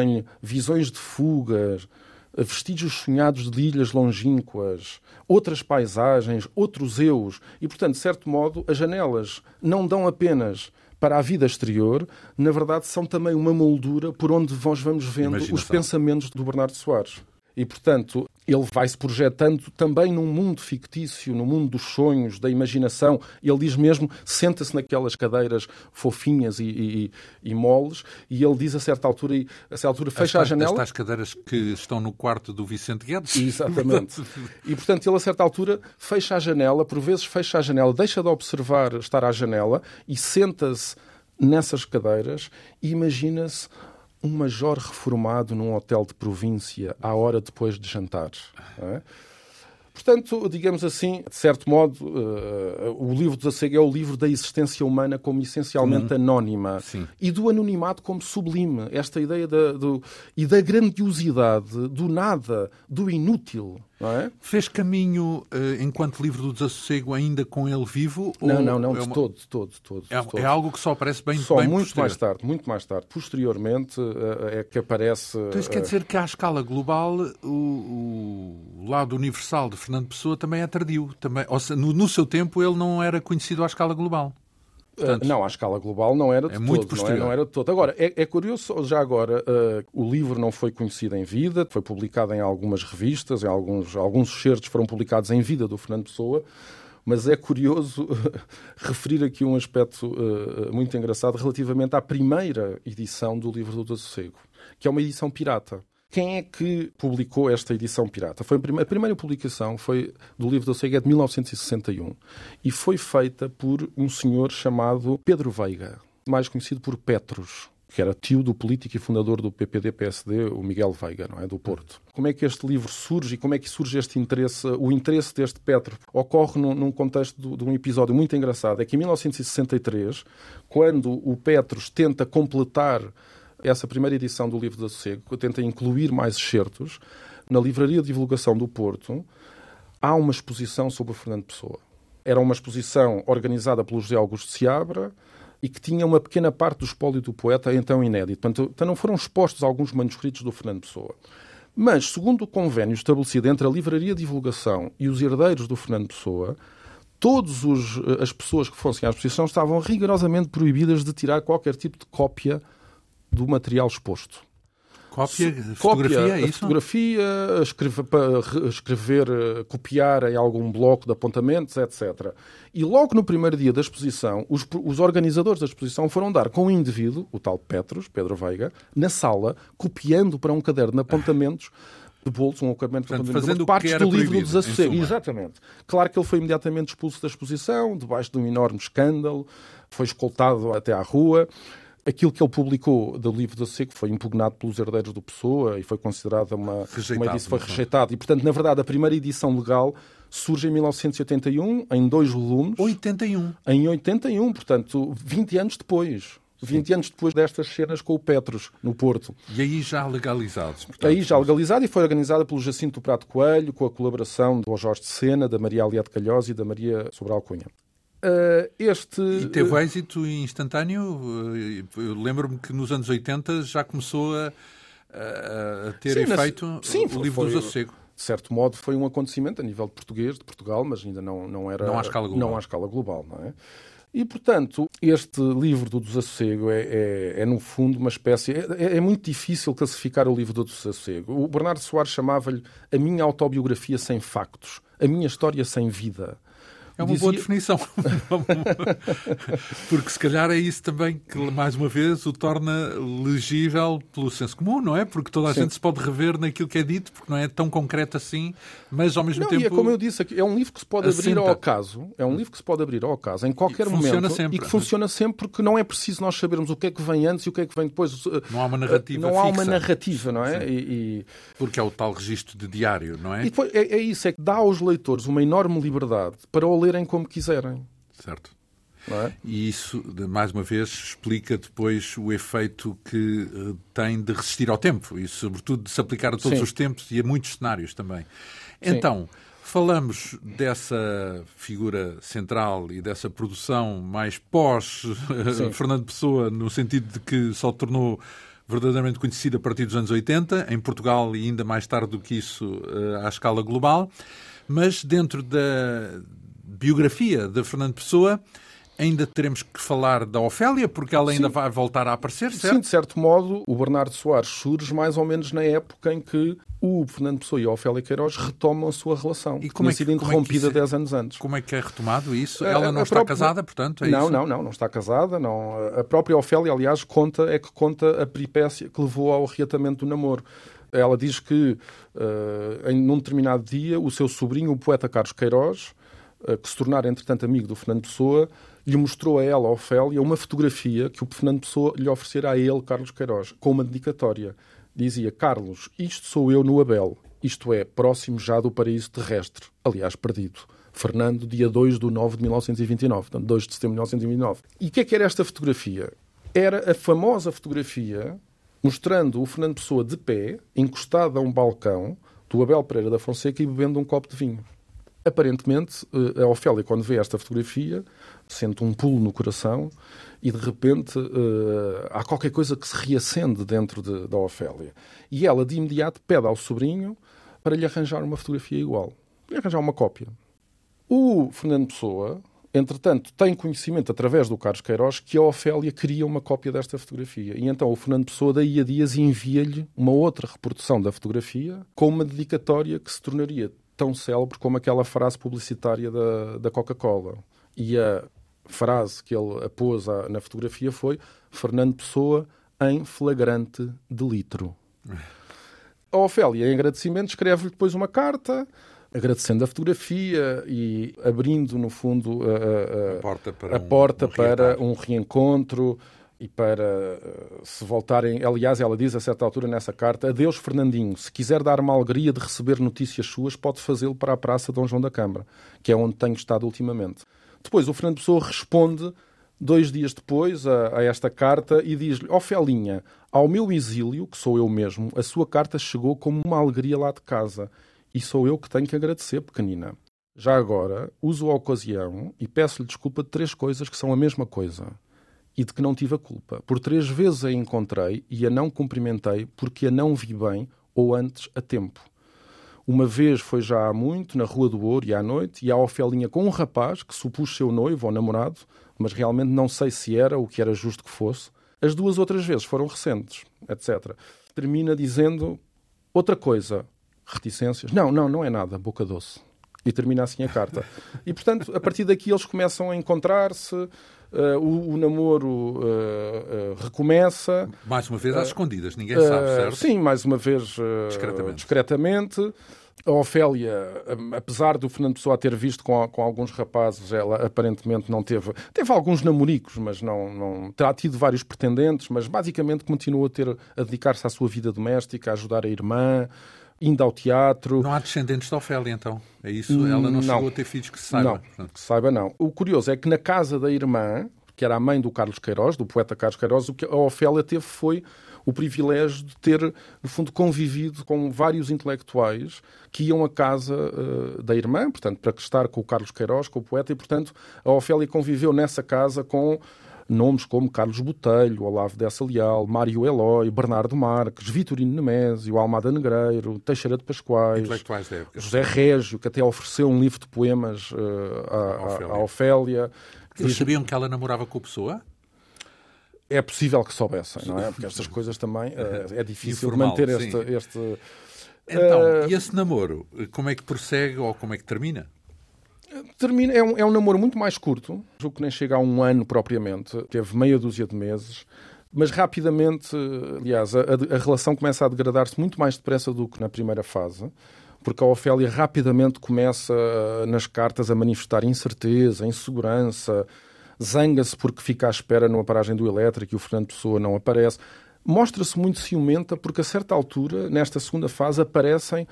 surgem visões de fugas, vestígios sonhados de ilhas longínquas, outras paisagens, outros eus. E, portanto, de certo modo, as janelas não dão apenas para a vida exterior, na verdade, são também uma moldura por onde nós vamos vendo Imaginação. os pensamentos do Bernardo Soares. E, portanto, ele vai se projetando também num mundo fictício, no mundo dos sonhos, da imaginação. Ele diz mesmo: senta-se naquelas cadeiras fofinhas e, e, e, moles, e ele diz a certa altura, a certa altura fecha as, a janela. Estas cadeiras que estão no quarto do Vicente Guedes. Exatamente. e portanto, ele a certa altura fecha a janela, por vezes fecha a janela, deixa de observar estar à janela e senta-se nessas cadeiras e imagina-se um major reformado num hotel de província à hora depois de jantar. É? Portanto, digamos assim, de certo modo, uh, o livro do Zassego é o livro da existência humana como essencialmente hum. anónima Sim. e do anonimato como sublime. Esta ideia da, do, e da grandiosidade, do nada, do inútil. É? Fez caminho uh, enquanto livro do desassossego ainda com ele vivo? Não, não, não, é de uma... todo, de todo, de todo, é, todo. é, algo que só aparece bem Só bem muito posterior. mais tarde, muito mais tarde. Posteriormente uh, é que aparece... Então isso quer dizer que à escala global o, o, lado universal de Fernando Pessoa também é tardio. Também, ou seja, no, no seu tempo ele não era conhecido à escala global. Portanto, não, à escala global não era de é todo. Muito não, é, não era de todo. Agora, é, é curioso, já agora, uh, o livro não foi conhecido em vida, foi publicado em algumas revistas, em alguns, alguns certos foram publicados em vida do Fernando Pessoa, mas é curioso uh, referir aqui um aspecto uh, muito engraçado relativamente à primeira edição do livro do Desassossego, que é uma edição pirata. Quem é que publicou esta edição pirata? Foi a, primeira, publicação foi do livro do Sega de 1961 e foi feita por um senhor chamado Pedro Veiga, mais conhecido por Petros que era tio do político e fundador do PPD-PSD, o Miguel Veiga, não é? do Porto. Como é que este livro surge e como é que surge este interesse? O interesse deste Petro ocorre num, num contexto de, de um episódio muito engraçado. É que em 1963, quando o Petros tenta completar essa primeira edição do Livro da Sossego, que tenta incluir mais excertos, na Livraria de Divulgação do Porto, há uma exposição sobre o Fernando Pessoa. Era uma exposição organizada pelo José Augusto Seabra e que tinha uma pequena parte do espólio do poeta, então inédito. Portanto, então não foram expostos alguns manuscritos do Fernando Pessoa. Mas, segundo o convênio estabelecido entre a Livraria de Divulgação e os herdeiros do Fernando Pessoa, todas as pessoas que fossem à exposição estavam rigorosamente proibidas de tirar qualquer tipo de cópia do material exposto. Cópia, fotografia, Cópia, é isso? Fotografia, escrever, copiar em algum bloco de apontamentos, etc. E logo no primeiro dia da exposição, os, os organizadores da exposição foram dar com um indivíduo, o tal Petros, Pedro Veiga, na sala, copiando para um caderno de apontamentos de bolso, um Portanto, de fazendo partes o do livro do desassossego. Exatamente. Claro que ele foi imediatamente expulso da exposição, debaixo de um enorme escândalo, foi escoltado até à rua. Aquilo que ele publicou do livro do Seco foi impugnado pelos herdeiros do Pessoa e foi considerada uma, Rejeitado, uma edição, foi é? rejeitado. E, portanto, na verdade, a primeira edição legal surge em 1981, em dois volumes, 81. em 81, portanto, 20 anos depois. 20 anos depois destas cenas com o Petros, no Porto. E aí já legalizados. portanto. Aí já legalizada e foi organizada pelo Jacinto Prato Coelho, com a colaboração do Jorge de Sena, da Maria Aliade Calhós e da Maria Sobral Cunha. Uh, este... E teve êxito instantâneo? Eh, Eu lembro-me que nos anos 80 já começou a, a- ter Sim, efeito sim, o foi- livro do foi- Desassossego. de certo modo, foi um acontecimento a nível de português, de Portugal, mas ainda não, não era... Não à escala global. Não à escala global, não é? E, portanto, este livro do Desassossego é, é, é, no fundo, uma espécie... É, é muito difícil classificar o livro do Desassossego. O Bernardo Soares chamava-lhe a minha autobiografia sem factos, a minha história sem vida. É uma Dizia- boa definição. Porque se calhar é isso também que, mais uma vez, o torna legível pelo senso comum, não é? Porque toda a Sim. gente se pode rever naquilo que é dito, porque não é tão concreto assim, mas ao mesmo Não, tempo. e é como eu disse, é um livro que se pode abrir assenta. ao acaso, é um livro que se pode abrir ao acaso em qualquer E momento sempre. e que funciona sempre porque não é preciso nós sabermos o que é que vem antes e o que é que vem depois. Não há uma narrativa Não há uma narrativa, não é? E, e- Porque é o tal registro de diário, não é? e depois é, é isso, é que dá aos leitores uma enorme liberdade para o lerem como quiserem. Certo. É? E isso, mais uma vez, explica depois o efeito que eh, tem de resistir ao tempo e, sobretudo, de se aplicar a todos Sim. os tempos e a muitos cenários também. Então, falamos dessa figura central e dessa produção mais pós-Fernando Pessoa, no sentido de que só tornou verdadeiramente conhecida a partir dos anos 80, em Portugal e ainda mais tarde do que isso eh, à escala global. Mas dentro da biografia de Fernando Pessoa, ainda teremos que falar da Ofélia, porque ela ainda Sim. vai voltar a aparecer, Sim, certo? de certo modo, o Bernardo Soares surge mais ou menos na época em que o Fernando Pessoa e a Ofélia Queiroz retomam a sua relação. E que como é que- sido é interrompida isso é? 10 anos antes. Como é que é retomado isso? A- Ela a não está própria- casada, portanto, é não, isso? não, não, não está casada. Não. A própria Ofélia, aliás, conta é que conta a peripécia que levou ao reatamento do namoro. Ela diz que, eh, em num determinado dia, o seu sobrinho, o poeta Carlos Queiroz, que se tornara, entretanto, amigo do Fernando Pessoa, lhe mostrou a ela, a Ofélia, uma fotografia que o Fernando Pessoa lhe oferecera a ele, Carlos Queiroz, com uma dedicatória. Dizia, Carlos, isto sou eu no Abel, isto é, próximo já do paraíso terrestre, aliás, perdido. Fernando, dia 2 de 9 de 1929, portanto, 2 de setembro de 1929. E o que é que era esta fotografia? Era a famosa fotografia mostrando o Fernando Pessoa de pé, encostado a um balcão do Abel Pereira da Fonseca e bebendo um copo de vinho. Aparentemente, eh, a Ofélia, quando vê esta fotografia, sente um pulo no coração e, de repente, eh, há qualquer coisa que se reacende dentro de- da Ofélia. E ela, de imediato, pede ao sobrinho para lhe arranjar uma fotografia igual. Lhe arranjar uma cópia. O Fernando Pessoa, entretanto, tem conhecimento através do Carlos Queiroz que a Ofélia queria uma cópia desta fotografia. E então o Fernando Pessoa, daí a dias, envia-lhe uma outra reprodução da fotografia com uma dedicatória que se tornaria tão célebre como aquela frase publicitária da, da Coca-Cola. E a frase que ele pôs na fotografia foi Fernando Pessoa em flagrante delitro. A Ofélia, em agradecimento, escreve-lhe depois uma carta agradecendo a fotografia e abrindo, no fundo, a, a- A porta para a um- porta um para um reencontro e para eh, se voltarem. Aliás, ela diz a certa altura nessa carta: Adeus, Fernandinho. Se quiser dar-me alegria de receber notícias suas, pode fazê-lo para a Praça Dom João da Câmara, que é onde tenho estado ultimamente. Depois, o Fernando Pessoa responde dois dias depois, a, a esta carta e diz-lhe: Ofelinha, ao meu exílio, que sou eu mesmo, a sua carta chegou como uma alegria lá de casa. E sou eu que tenho que agradecer, pequenina. Já agora, uso a ocasião e peço-lhe desculpa de três coisas que são a mesma coisa e de que não tive a culpa. Por três vezes a encontrei e a não cumprimentei porque a não vi bem ou antes a tempo. Uma vez foi já há muito, na Rua do Ouro e à noite, e a Ofelinha com um rapaz que supus seu noivo ou namorado, mas realmente não sei se era o que era justo que fosse. As duas outras vezes foram recentes, etc. Termina dizendo outra coisa, reticências. Não, não, não é nada, boca doce. E termina assim a carta. E, portanto, a partir daqui eles começam a encontrar-se, uh, o, o, namoro uh, uh, recomeça. Mais uma vez às escondidas, ninguém sabe, certo? Sim, mais uma vez discretamente. discretamente. A Ofélia, apesar do Fernando Pessoa ter visto com, com, alguns rapazes, ela aparentemente não teve. Teve alguns namoricos, mas não, não. Terá tido vários pretendentes, mas basicamente continua a, ter, a dedicar-se à sua vida doméstica, a ajudar a irmã indo ao teatro. Não há descendentes de Ofélia, então? É isso? Ela não, não, chegou a ter filhos que se saiba? Não, que se saiba não. O curioso é que na casa da irmã, que era a mãe do Carlos Queiroz, do poeta Carlos Queiroz, o que a Ofélia teve foi o privilégio de ter, no fundo, convivido com vários intelectuais que iam à casa uh, da irmã, portanto, para estar com o Carlos Queiroz, com o poeta, e, portanto, a Ofélia conviveu nessa casa com nomes como Carlos Botelho, Olavo Dessa Leal, Mário Eloy, Bernardo Marques, Vitorino Nemésio, Almada Negreiro, Teixeira de Pascoais, José Régio, que até ofereceu um livro de poemas uh, à, à, Ofélia. Eles sabiam que ela namorava com a pessoa? É possível que soubessem, não é? Porque estas coisas também uh, é difícil Informal, manter este, este... Então, uh... e esse namoro, como é que prossegue ou como é que termina? Termina, é, um, é um namoro muito mais curto, julgo que nem chega a um ano propriamente, teve meia dúzia de meses, mas rapidamente, aliás, a, a relação começa a degradar-se muito mais depressa do que na primeira fase, porque a Ofélia rapidamente começa nas cartas a manifestar incerteza, insegurança, zanga-se porque fica à espera numa paragem do elétrico e o Fernando Pessoa não aparece. Mostra-se muito ciumenta porque a certa altura, nesta segunda fase, aparecem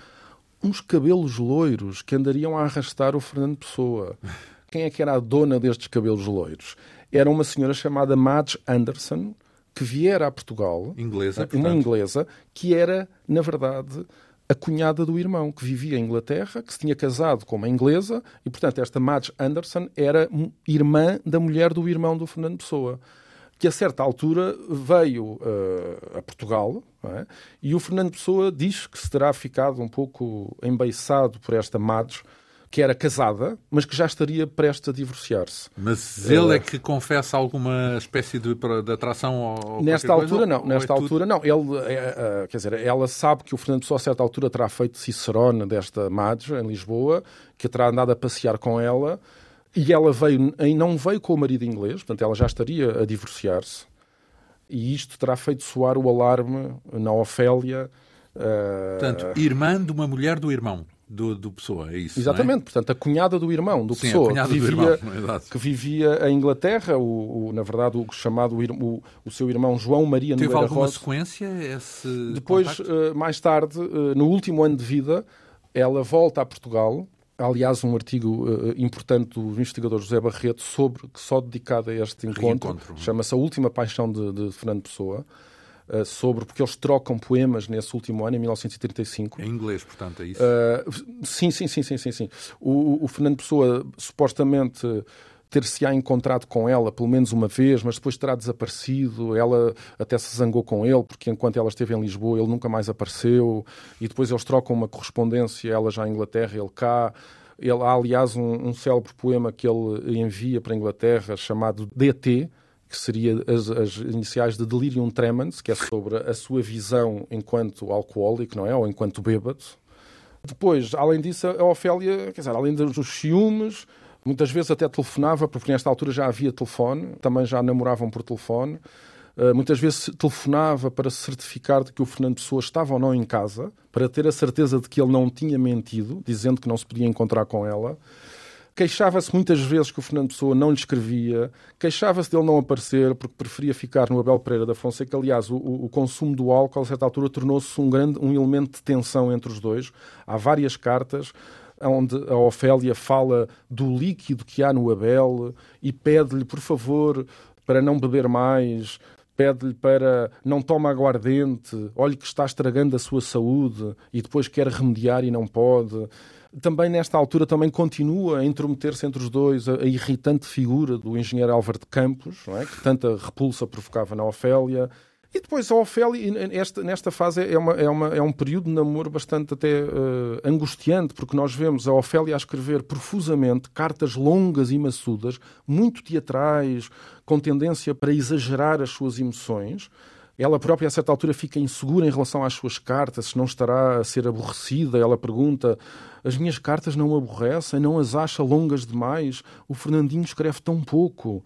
uns cabelos loiros que andariam a arrastar o Fernando Pessoa. Quem é que era a dona destes cabelos loiros? Era uma senhora chamada Madge Anderson, que viera a Portugal. Inglesa, portanto. Uma inglesa, que era, na verdade, a cunhada do irmão, que vivia em Inglaterra, que se tinha casado com uma inglesa, e, portanto, esta Madge Anderson era irmã da mulher do irmão do Fernando Pessoa que a certa altura veio uh, a Portugal é? e o Fernando Pessoa diz que se terá ficado um pouco embeiçado por esta Mados, que era casada, mas que já estaria prestes a divorciar-se. Mas ele é que confessa alguma espécie de, de atração ao Nesta altura coisa, não, nesta é altura tudo... não. Ele, é, quer dizer, ela sabe que o Fernando Pessoa a certa altura terá feito Cicerone desta Mados em Lisboa, que terá andado a passear com ela e ela veio, não veio com o marido inglês, portanto, ela já estaria a divorciar-se. E isto terá feito soar o alarme na Ofélia. Uh... Portanto, irmã de uma mulher do irmão do, do Pessoa, é isso? É? Exatamente, é? portanto, a cunhada do irmão do Sim, Pessoa, que vivia, irmão, que vivia em Inglaterra, o, o, na verdade, o chamado o, o seu irmão João Maria Teve Nogueira alguma Rosa. sequência esse Depois, uh, mais tarde, uh, no último ano de vida, ela volta a Portugal aliás, um artigo uh, importante do investigador José Barreto sobre, que só dedicado a este encontro, é? chama-se A Última Paixão de, de Fernando Pessoa, uh, sobre, porque eles trocam poemas nesse último ano, em 1935. Em inglês, portanto, é isso? Uh, sim, sim, sim, sim, sim. sim. O, o Fernando Pessoa, supostamente ter-se-á encontrado com ela pelo menos uma vez, mas depois terá desaparecido. Ela até se zangou com ele, porque enquanto ela esteve em Lisboa, ele nunca mais apareceu. E depois eles trocam uma correspondência, ela já em Inglaterra, ele cá. Ele, há, aliás, um, um célebre poema que ele envia para a Inglaterra chamado DT, que seria as, as, iniciais de Delirium Tremens, que é sobre a sua visão enquanto alcoólico, não é? Ou enquanto bêbado. Depois, além disso, a Ofélia, quer dizer, além dos ciúmes, Muitas vezes até telefonava, porque nesta altura já havia telefone, também já namoravam por telefone. Uh, muitas vezes telefonava para certificar de que o Fernando Pessoa estava ou não em casa, para ter a certeza de que ele não tinha mentido, dizendo que não se podia encontrar com ela. Queixava-se muitas vezes que o Fernando Pessoa não lhe escrevia, queixava-se dele não aparecer porque preferia ficar no Abel Pereira da Fonseca. Aliás, o, o consumo do álcool, a certa altura, tornou-se um, grande, um elemento de tensão entre os dois. Há várias cartas onde a Ofélia fala do líquido que há no Abel e pede-lhe, por favor, para não beber mais, pede-lhe para não toma aguardente, olhe que está estragando a sua saúde e depois quer remediar e não pode. Também nesta altura também continua a intrometer-se entre os dois a, a, irritante figura do engenheiro Álvaro de Campos, é? que tanta repulsa provocava na Ofélia. E depois a Ofélia, esta, nesta fase, é, uma, é, uma, é um período de namoro bastante até uh, angustiante, porque nós vemos a Ofélia a escrever profusamente cartas longas e maçudas, muito teatrais, com tendência para exagerar as suas emoções. Ela própria, a certa altura, fica insegura em relação às suas cartas, se não estará a ser aborrecida. Ela pergunta: As minhas cartas não aborrecem? Não as acha longas demais? O Fernandinho escreve tão pouco.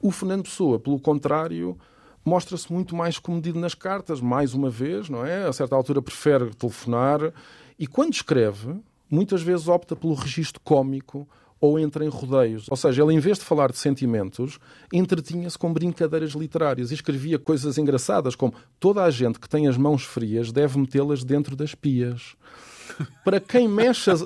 O Fernando Pessoa, pelo contrário, mostra-se muito mais comedido nas cartas, mais uma vez, não é? A certa altura prefere telefonar e, quando escreve, muitas vezes opta pelo registro cômico ou entra em rodeios. Ou seja, ele, em vez de falar de sentimentos, entretinha-se com brincadeiras literárias e escrevia coisas engraçadas, como toda a gente que tem as mãos frias deve metê-las dentro das pias. Para quem mexe. As...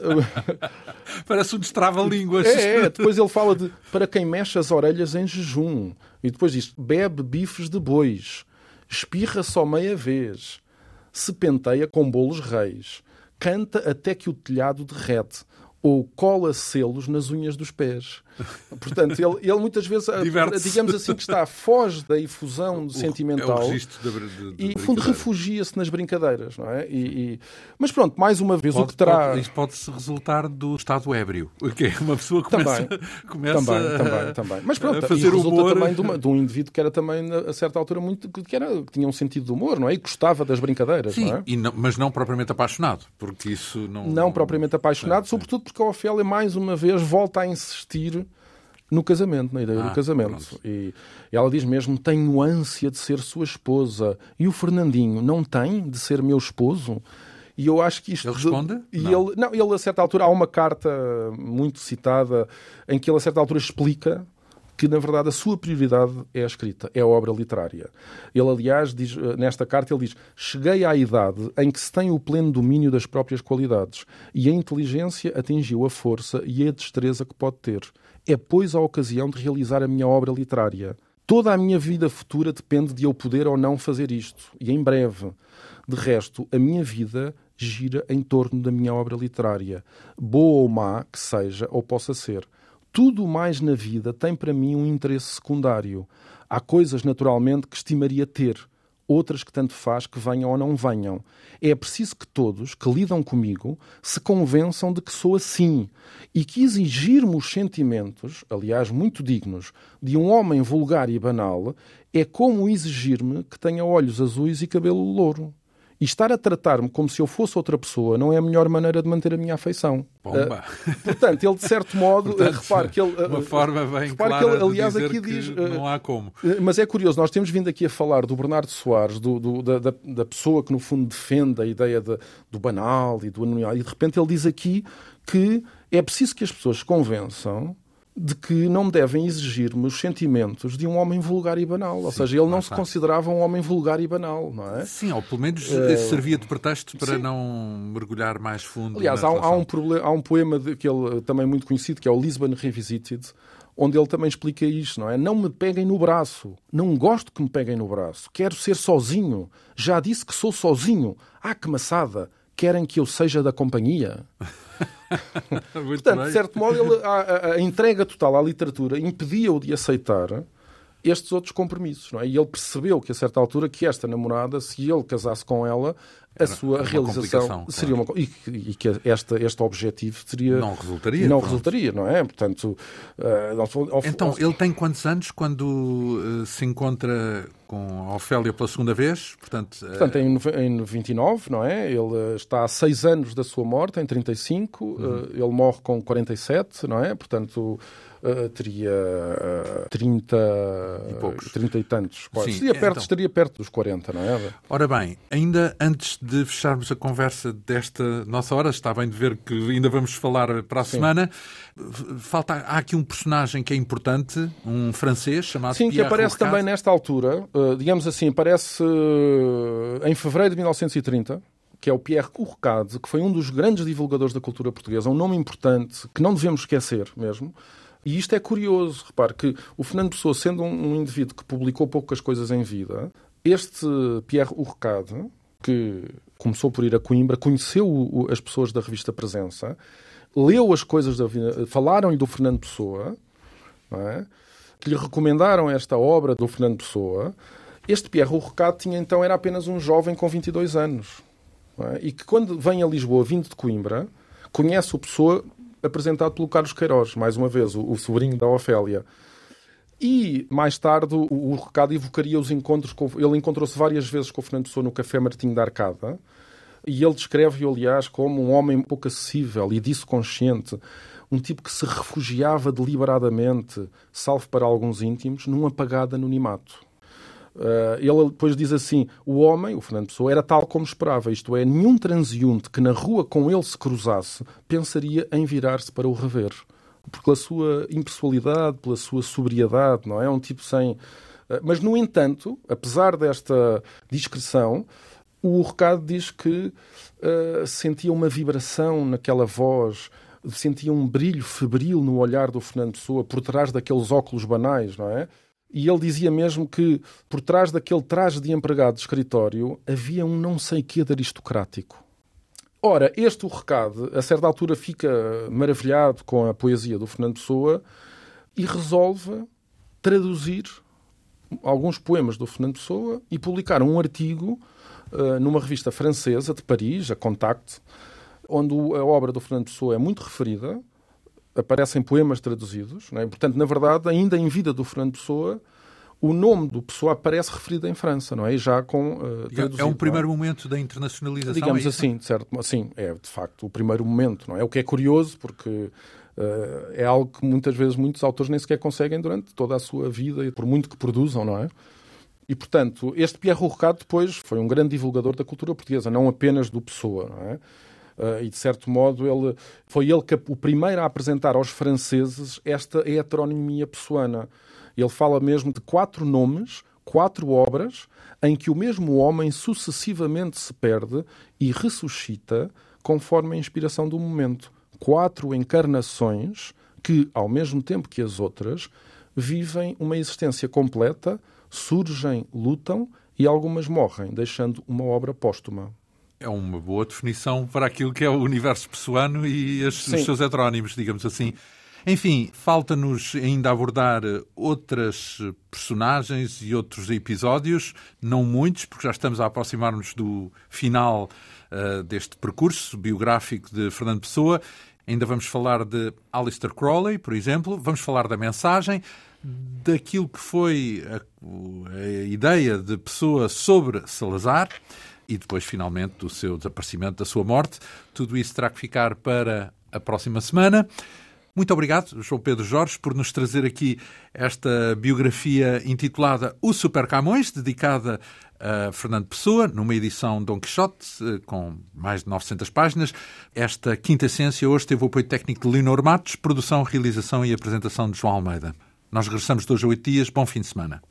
Parece um destrava-línguas. É, é, depois ele fala de para quem mexe as orelhas em jejum. E depois diz: bebe bifes de bois, espirra só meia vez, se penteia com bolos reis, canta até que o telhado derrete ou cola selos nas unhas dos pés. Portanto, ele, ele muitas vezes, digamos assim, que está, foge da efusão o, sentimental é de, de, e, fundo, refugia-se nas brincadeiras, não é? E, e... Mas pronto, mais uma vez, pode, o que terá... Pode, isto pode-se resultar do estado ébrio, que é uma pessoa que começa, também, começa também, a, também, também. Mas pronto, a fazer resulta humor... também de, uma, de, um indivíduo que era também, a certa altura, muito, que, era, que tinha um sentido de humor, não é? E gostava das brincadeiras, Sim, não é? Não, mas não propriamente apaixonado, porque isso não... Não, não... propriamente apaixonado, é, sobretudo porque a Ofélia, mais uma vez, volta a insistir no casamento, na ideia ah, do casamento. E ela diz mesmo: Tenho ânsia de ser sua esposa. E o Fernandinho não tem de ser meu esposo? E eu acho que isto. Ele responde? E não. Ele, não, ele a certa altura há uma carta muito citada em que ele a certa altura explica que, na verdade, a sua prioridade é a escrita, é a obra literária. Ele, aliás, diz, nesta carta, ele diz: Cheguei à idade em que se tem o pleno domínio das próprias qualidades e a inteligência atingiu a força e a destreza que pode ter. É, pois, a ocasião de realizar a minha obra literária. Toda a minha vida futura depende de eu poder ou não fazer isto, e em breve. De resto, a minha vida gira em torno da minha obra literária, boa ou má que seja ou possa ser. Tudo mais na vida tem para mim um interesse secundário. Há coisas, naturalmente, que estimaria ter, outras que tanto faz que venham ou não venham. É preciso que todos que lidam comigo se convençam de que sou assim e que exigir-me sentimentos, aliás, muito dignos, de um homem vulgar e banal é como exigir-me que tenha olhos azuis e cabelo louro. E estar a tratar-me como se eu fosse outra pessoa não é a melhor maneira de manter a minha afeição. Pomba. Uh, portanto, ele de certo modo, portanto, repare que ele. Uh, uma forma bem clara que ele, aliás, aqui diz. Não há como. mas é curioso, nós temos vindo aqui a falar do Bernardo Soares, do, do, da, da, pessoa que no fundo defende a ideia de, do banal e do anonimato, e de repente ele diz aqui que é preciso que as pessoas se convençam de que não devem exigir-me os sentimentos de um homem vulgar e banal. Ou seja, ele não se considerava um homem vulgar e banal, não é? Sim, ou pelo menos uh... servia de pretexto para sim. não mergulhar mais fundo. Aliás, há, há, um problema, há um poema de, que ele também muito conhecido, que é o Lisbon Revisited, onde ele também explica isto, não é? Não me peguem no braço. Não gosto que me peguem no braço. Quero ser sozinho. Já disse que sou sozinho. Ah, que maçada. Querem que eu seja da companhia? Portanto, de certo modo, ele, a, a, entrega total à literatura impedia-o de aceitar estes outros compromissos. É? E ele percebeu que, a certa altura, que esta namorada, se ele casasse com ela, a sua realização seria uma e, e que esta, este objetivo seria não resultaria não pronto. resultaria não é portanto uh, então ele tem quantos anos quando uh, se encontra com a Ofélia pela segunda vez portanto uh... portanto em, em 29 não é ele está há seis anos da sua morte em 35 uhum. ele morre com 47 não é portanto uh, teria uh, 30 e poucos. 30 e tantos. Sim, estaria, perto, então... estaria perto dos 40, não é? Ora bem, ainda antes de fecharmos a conversa desta nossa hora, está bem de ver que ainda vamos falar para a Sim. semana. Falta, há aqui um personagem que é importante, um francês chamado Sim, Pierre que aparece também nesta altura, uh, digamos assim, aparece uh, em fevereiro de 1930 que é o Pierre Courcade, que foi um dos grandes divulgadores da cultura portuguesa, um nome importante que não devemos esquecer mesmo. E isto é curioso, repare que o Fernando Pessoa, sendo um, indivíduo que publicou poucas coisas em vida, este Pierre Courcade, que começou por ir a Coimbra, conheceu as pessoas da revista Presença, leu as coisas da falaram-lhe do Fernando Pessoa, é? que lhe recomendaram esta obra do Fernando Pessoa. Este Pierre Rourcade tinha então era apenas um jovem com 22 anos é? e que quando vem a Lisboa vindo de Coimbra conhece o Pessoa apresentado pelo Carlos Queiroz, mais uma vez, o, o sobrinho da Ofélia. E mais tarde o, o recado evocaria os encontros com. Ele encontrou-se várias vezes com o Fernando Pessoa no Café Martinho da Arcada. E ele descreve-o, aliás, como um homem pouco acessível e disso consciente. Um tipo que se refugiava deliberadamente, salvo para alguns íntimos, num apagado anonimato. Uh, ele depois diz assim: o homem, o Fernando Pessoa, era tal como esperava, isto é, nenhum transeunte que na rua com ele se cruzasse pensaria em virar-se para o rever pela sua impessoalidade, pela sua sobriedade, não é? é um tipo sem. Eh, mas, no entanto, apesar desta discreção, o recado diz que uh, sentia uma vibração naquela voz, sentia um brilho febril no olhar do Fernando Pessoa por trás daqueles óculos banais, não é? E ele dizia mesmo que por trás daquele traje de empregado de escritório havia um não sei quê de aristocrático. Ora, este o recado, a certa altura fica maravilhado com a poesia do Fernando Pessoa e resolve traduzir alguns poemas do Fernando Pessoa e publicar um artigo uh, numa revista francesa de Paris, a Contact, onde a obra do Fernando Pessoa é muito referida, aparecem poemas traduzidos, é? portanto, na verdade, ainda em vida do Fernando Pessoa, o nome do Pessoa aparece referido em França, não é? E já com uh, traduzido, É um primeiro é? momento da internacionalização. Digamos é assim, de certo, assim, é de facto o primeiro momento, não é? O que é curioso porque uh, é algo que muitas vezes muitos autores nem sequer conseguem durante toda a sua vida, por muito que produzam, não é? E, portanto, este Pierre Rourcade depois foi um grande divulgador da cultura portuguesa, não apenas do Pessoa, não é? Uh, e de certo modo ele foi ele que o primeiro a apresentar aos franceses esta heteronimia pessoana. Ele fala mesmo de quatro nomes, quatro obras, em que o mesmo homem sucessivamente se perde e ressuscita conforme a inspiração do momento. Quatro encarnações que, ao mesmo tempo que as outras, vivem uma existência completa, surgem, lutam e algumas morrem, deixando uma obra póstuma. É uma boa definição para aquilo que é o universo pessoano e os seus heterónimos, digamos assim. Enfim, falta-nos ainda abordar outras personagens e outros episódios, não muitos, porque já estamos a aproximar-nos do final uh, deste percurso biográfico de Fernando Pessoa. Ainda vamos falar de Alistair Crowley, por exemplo, vamos falar da mensagem, daquilo que foi a, a ideia de Pessoa sobre Salazar e depois, finalmente, do seu desaparecimento, da sua morte. Tudo isso terá que ficar para a próxima semana. Muito obrigado, João Pedro Jorge, por nos trazer aqui esta biografia intitulada O Super Camões, dedicada a Fernando Pessoa, numa edição Dom Quixote, eh, com mais de 900 páginas. Esta quinta essência hoje teve o apoio técnico de Leonor Matos, produção, realização e apresentação de João Almeida. Nós regressamos de hoje a oito dias. Bom fim de semana.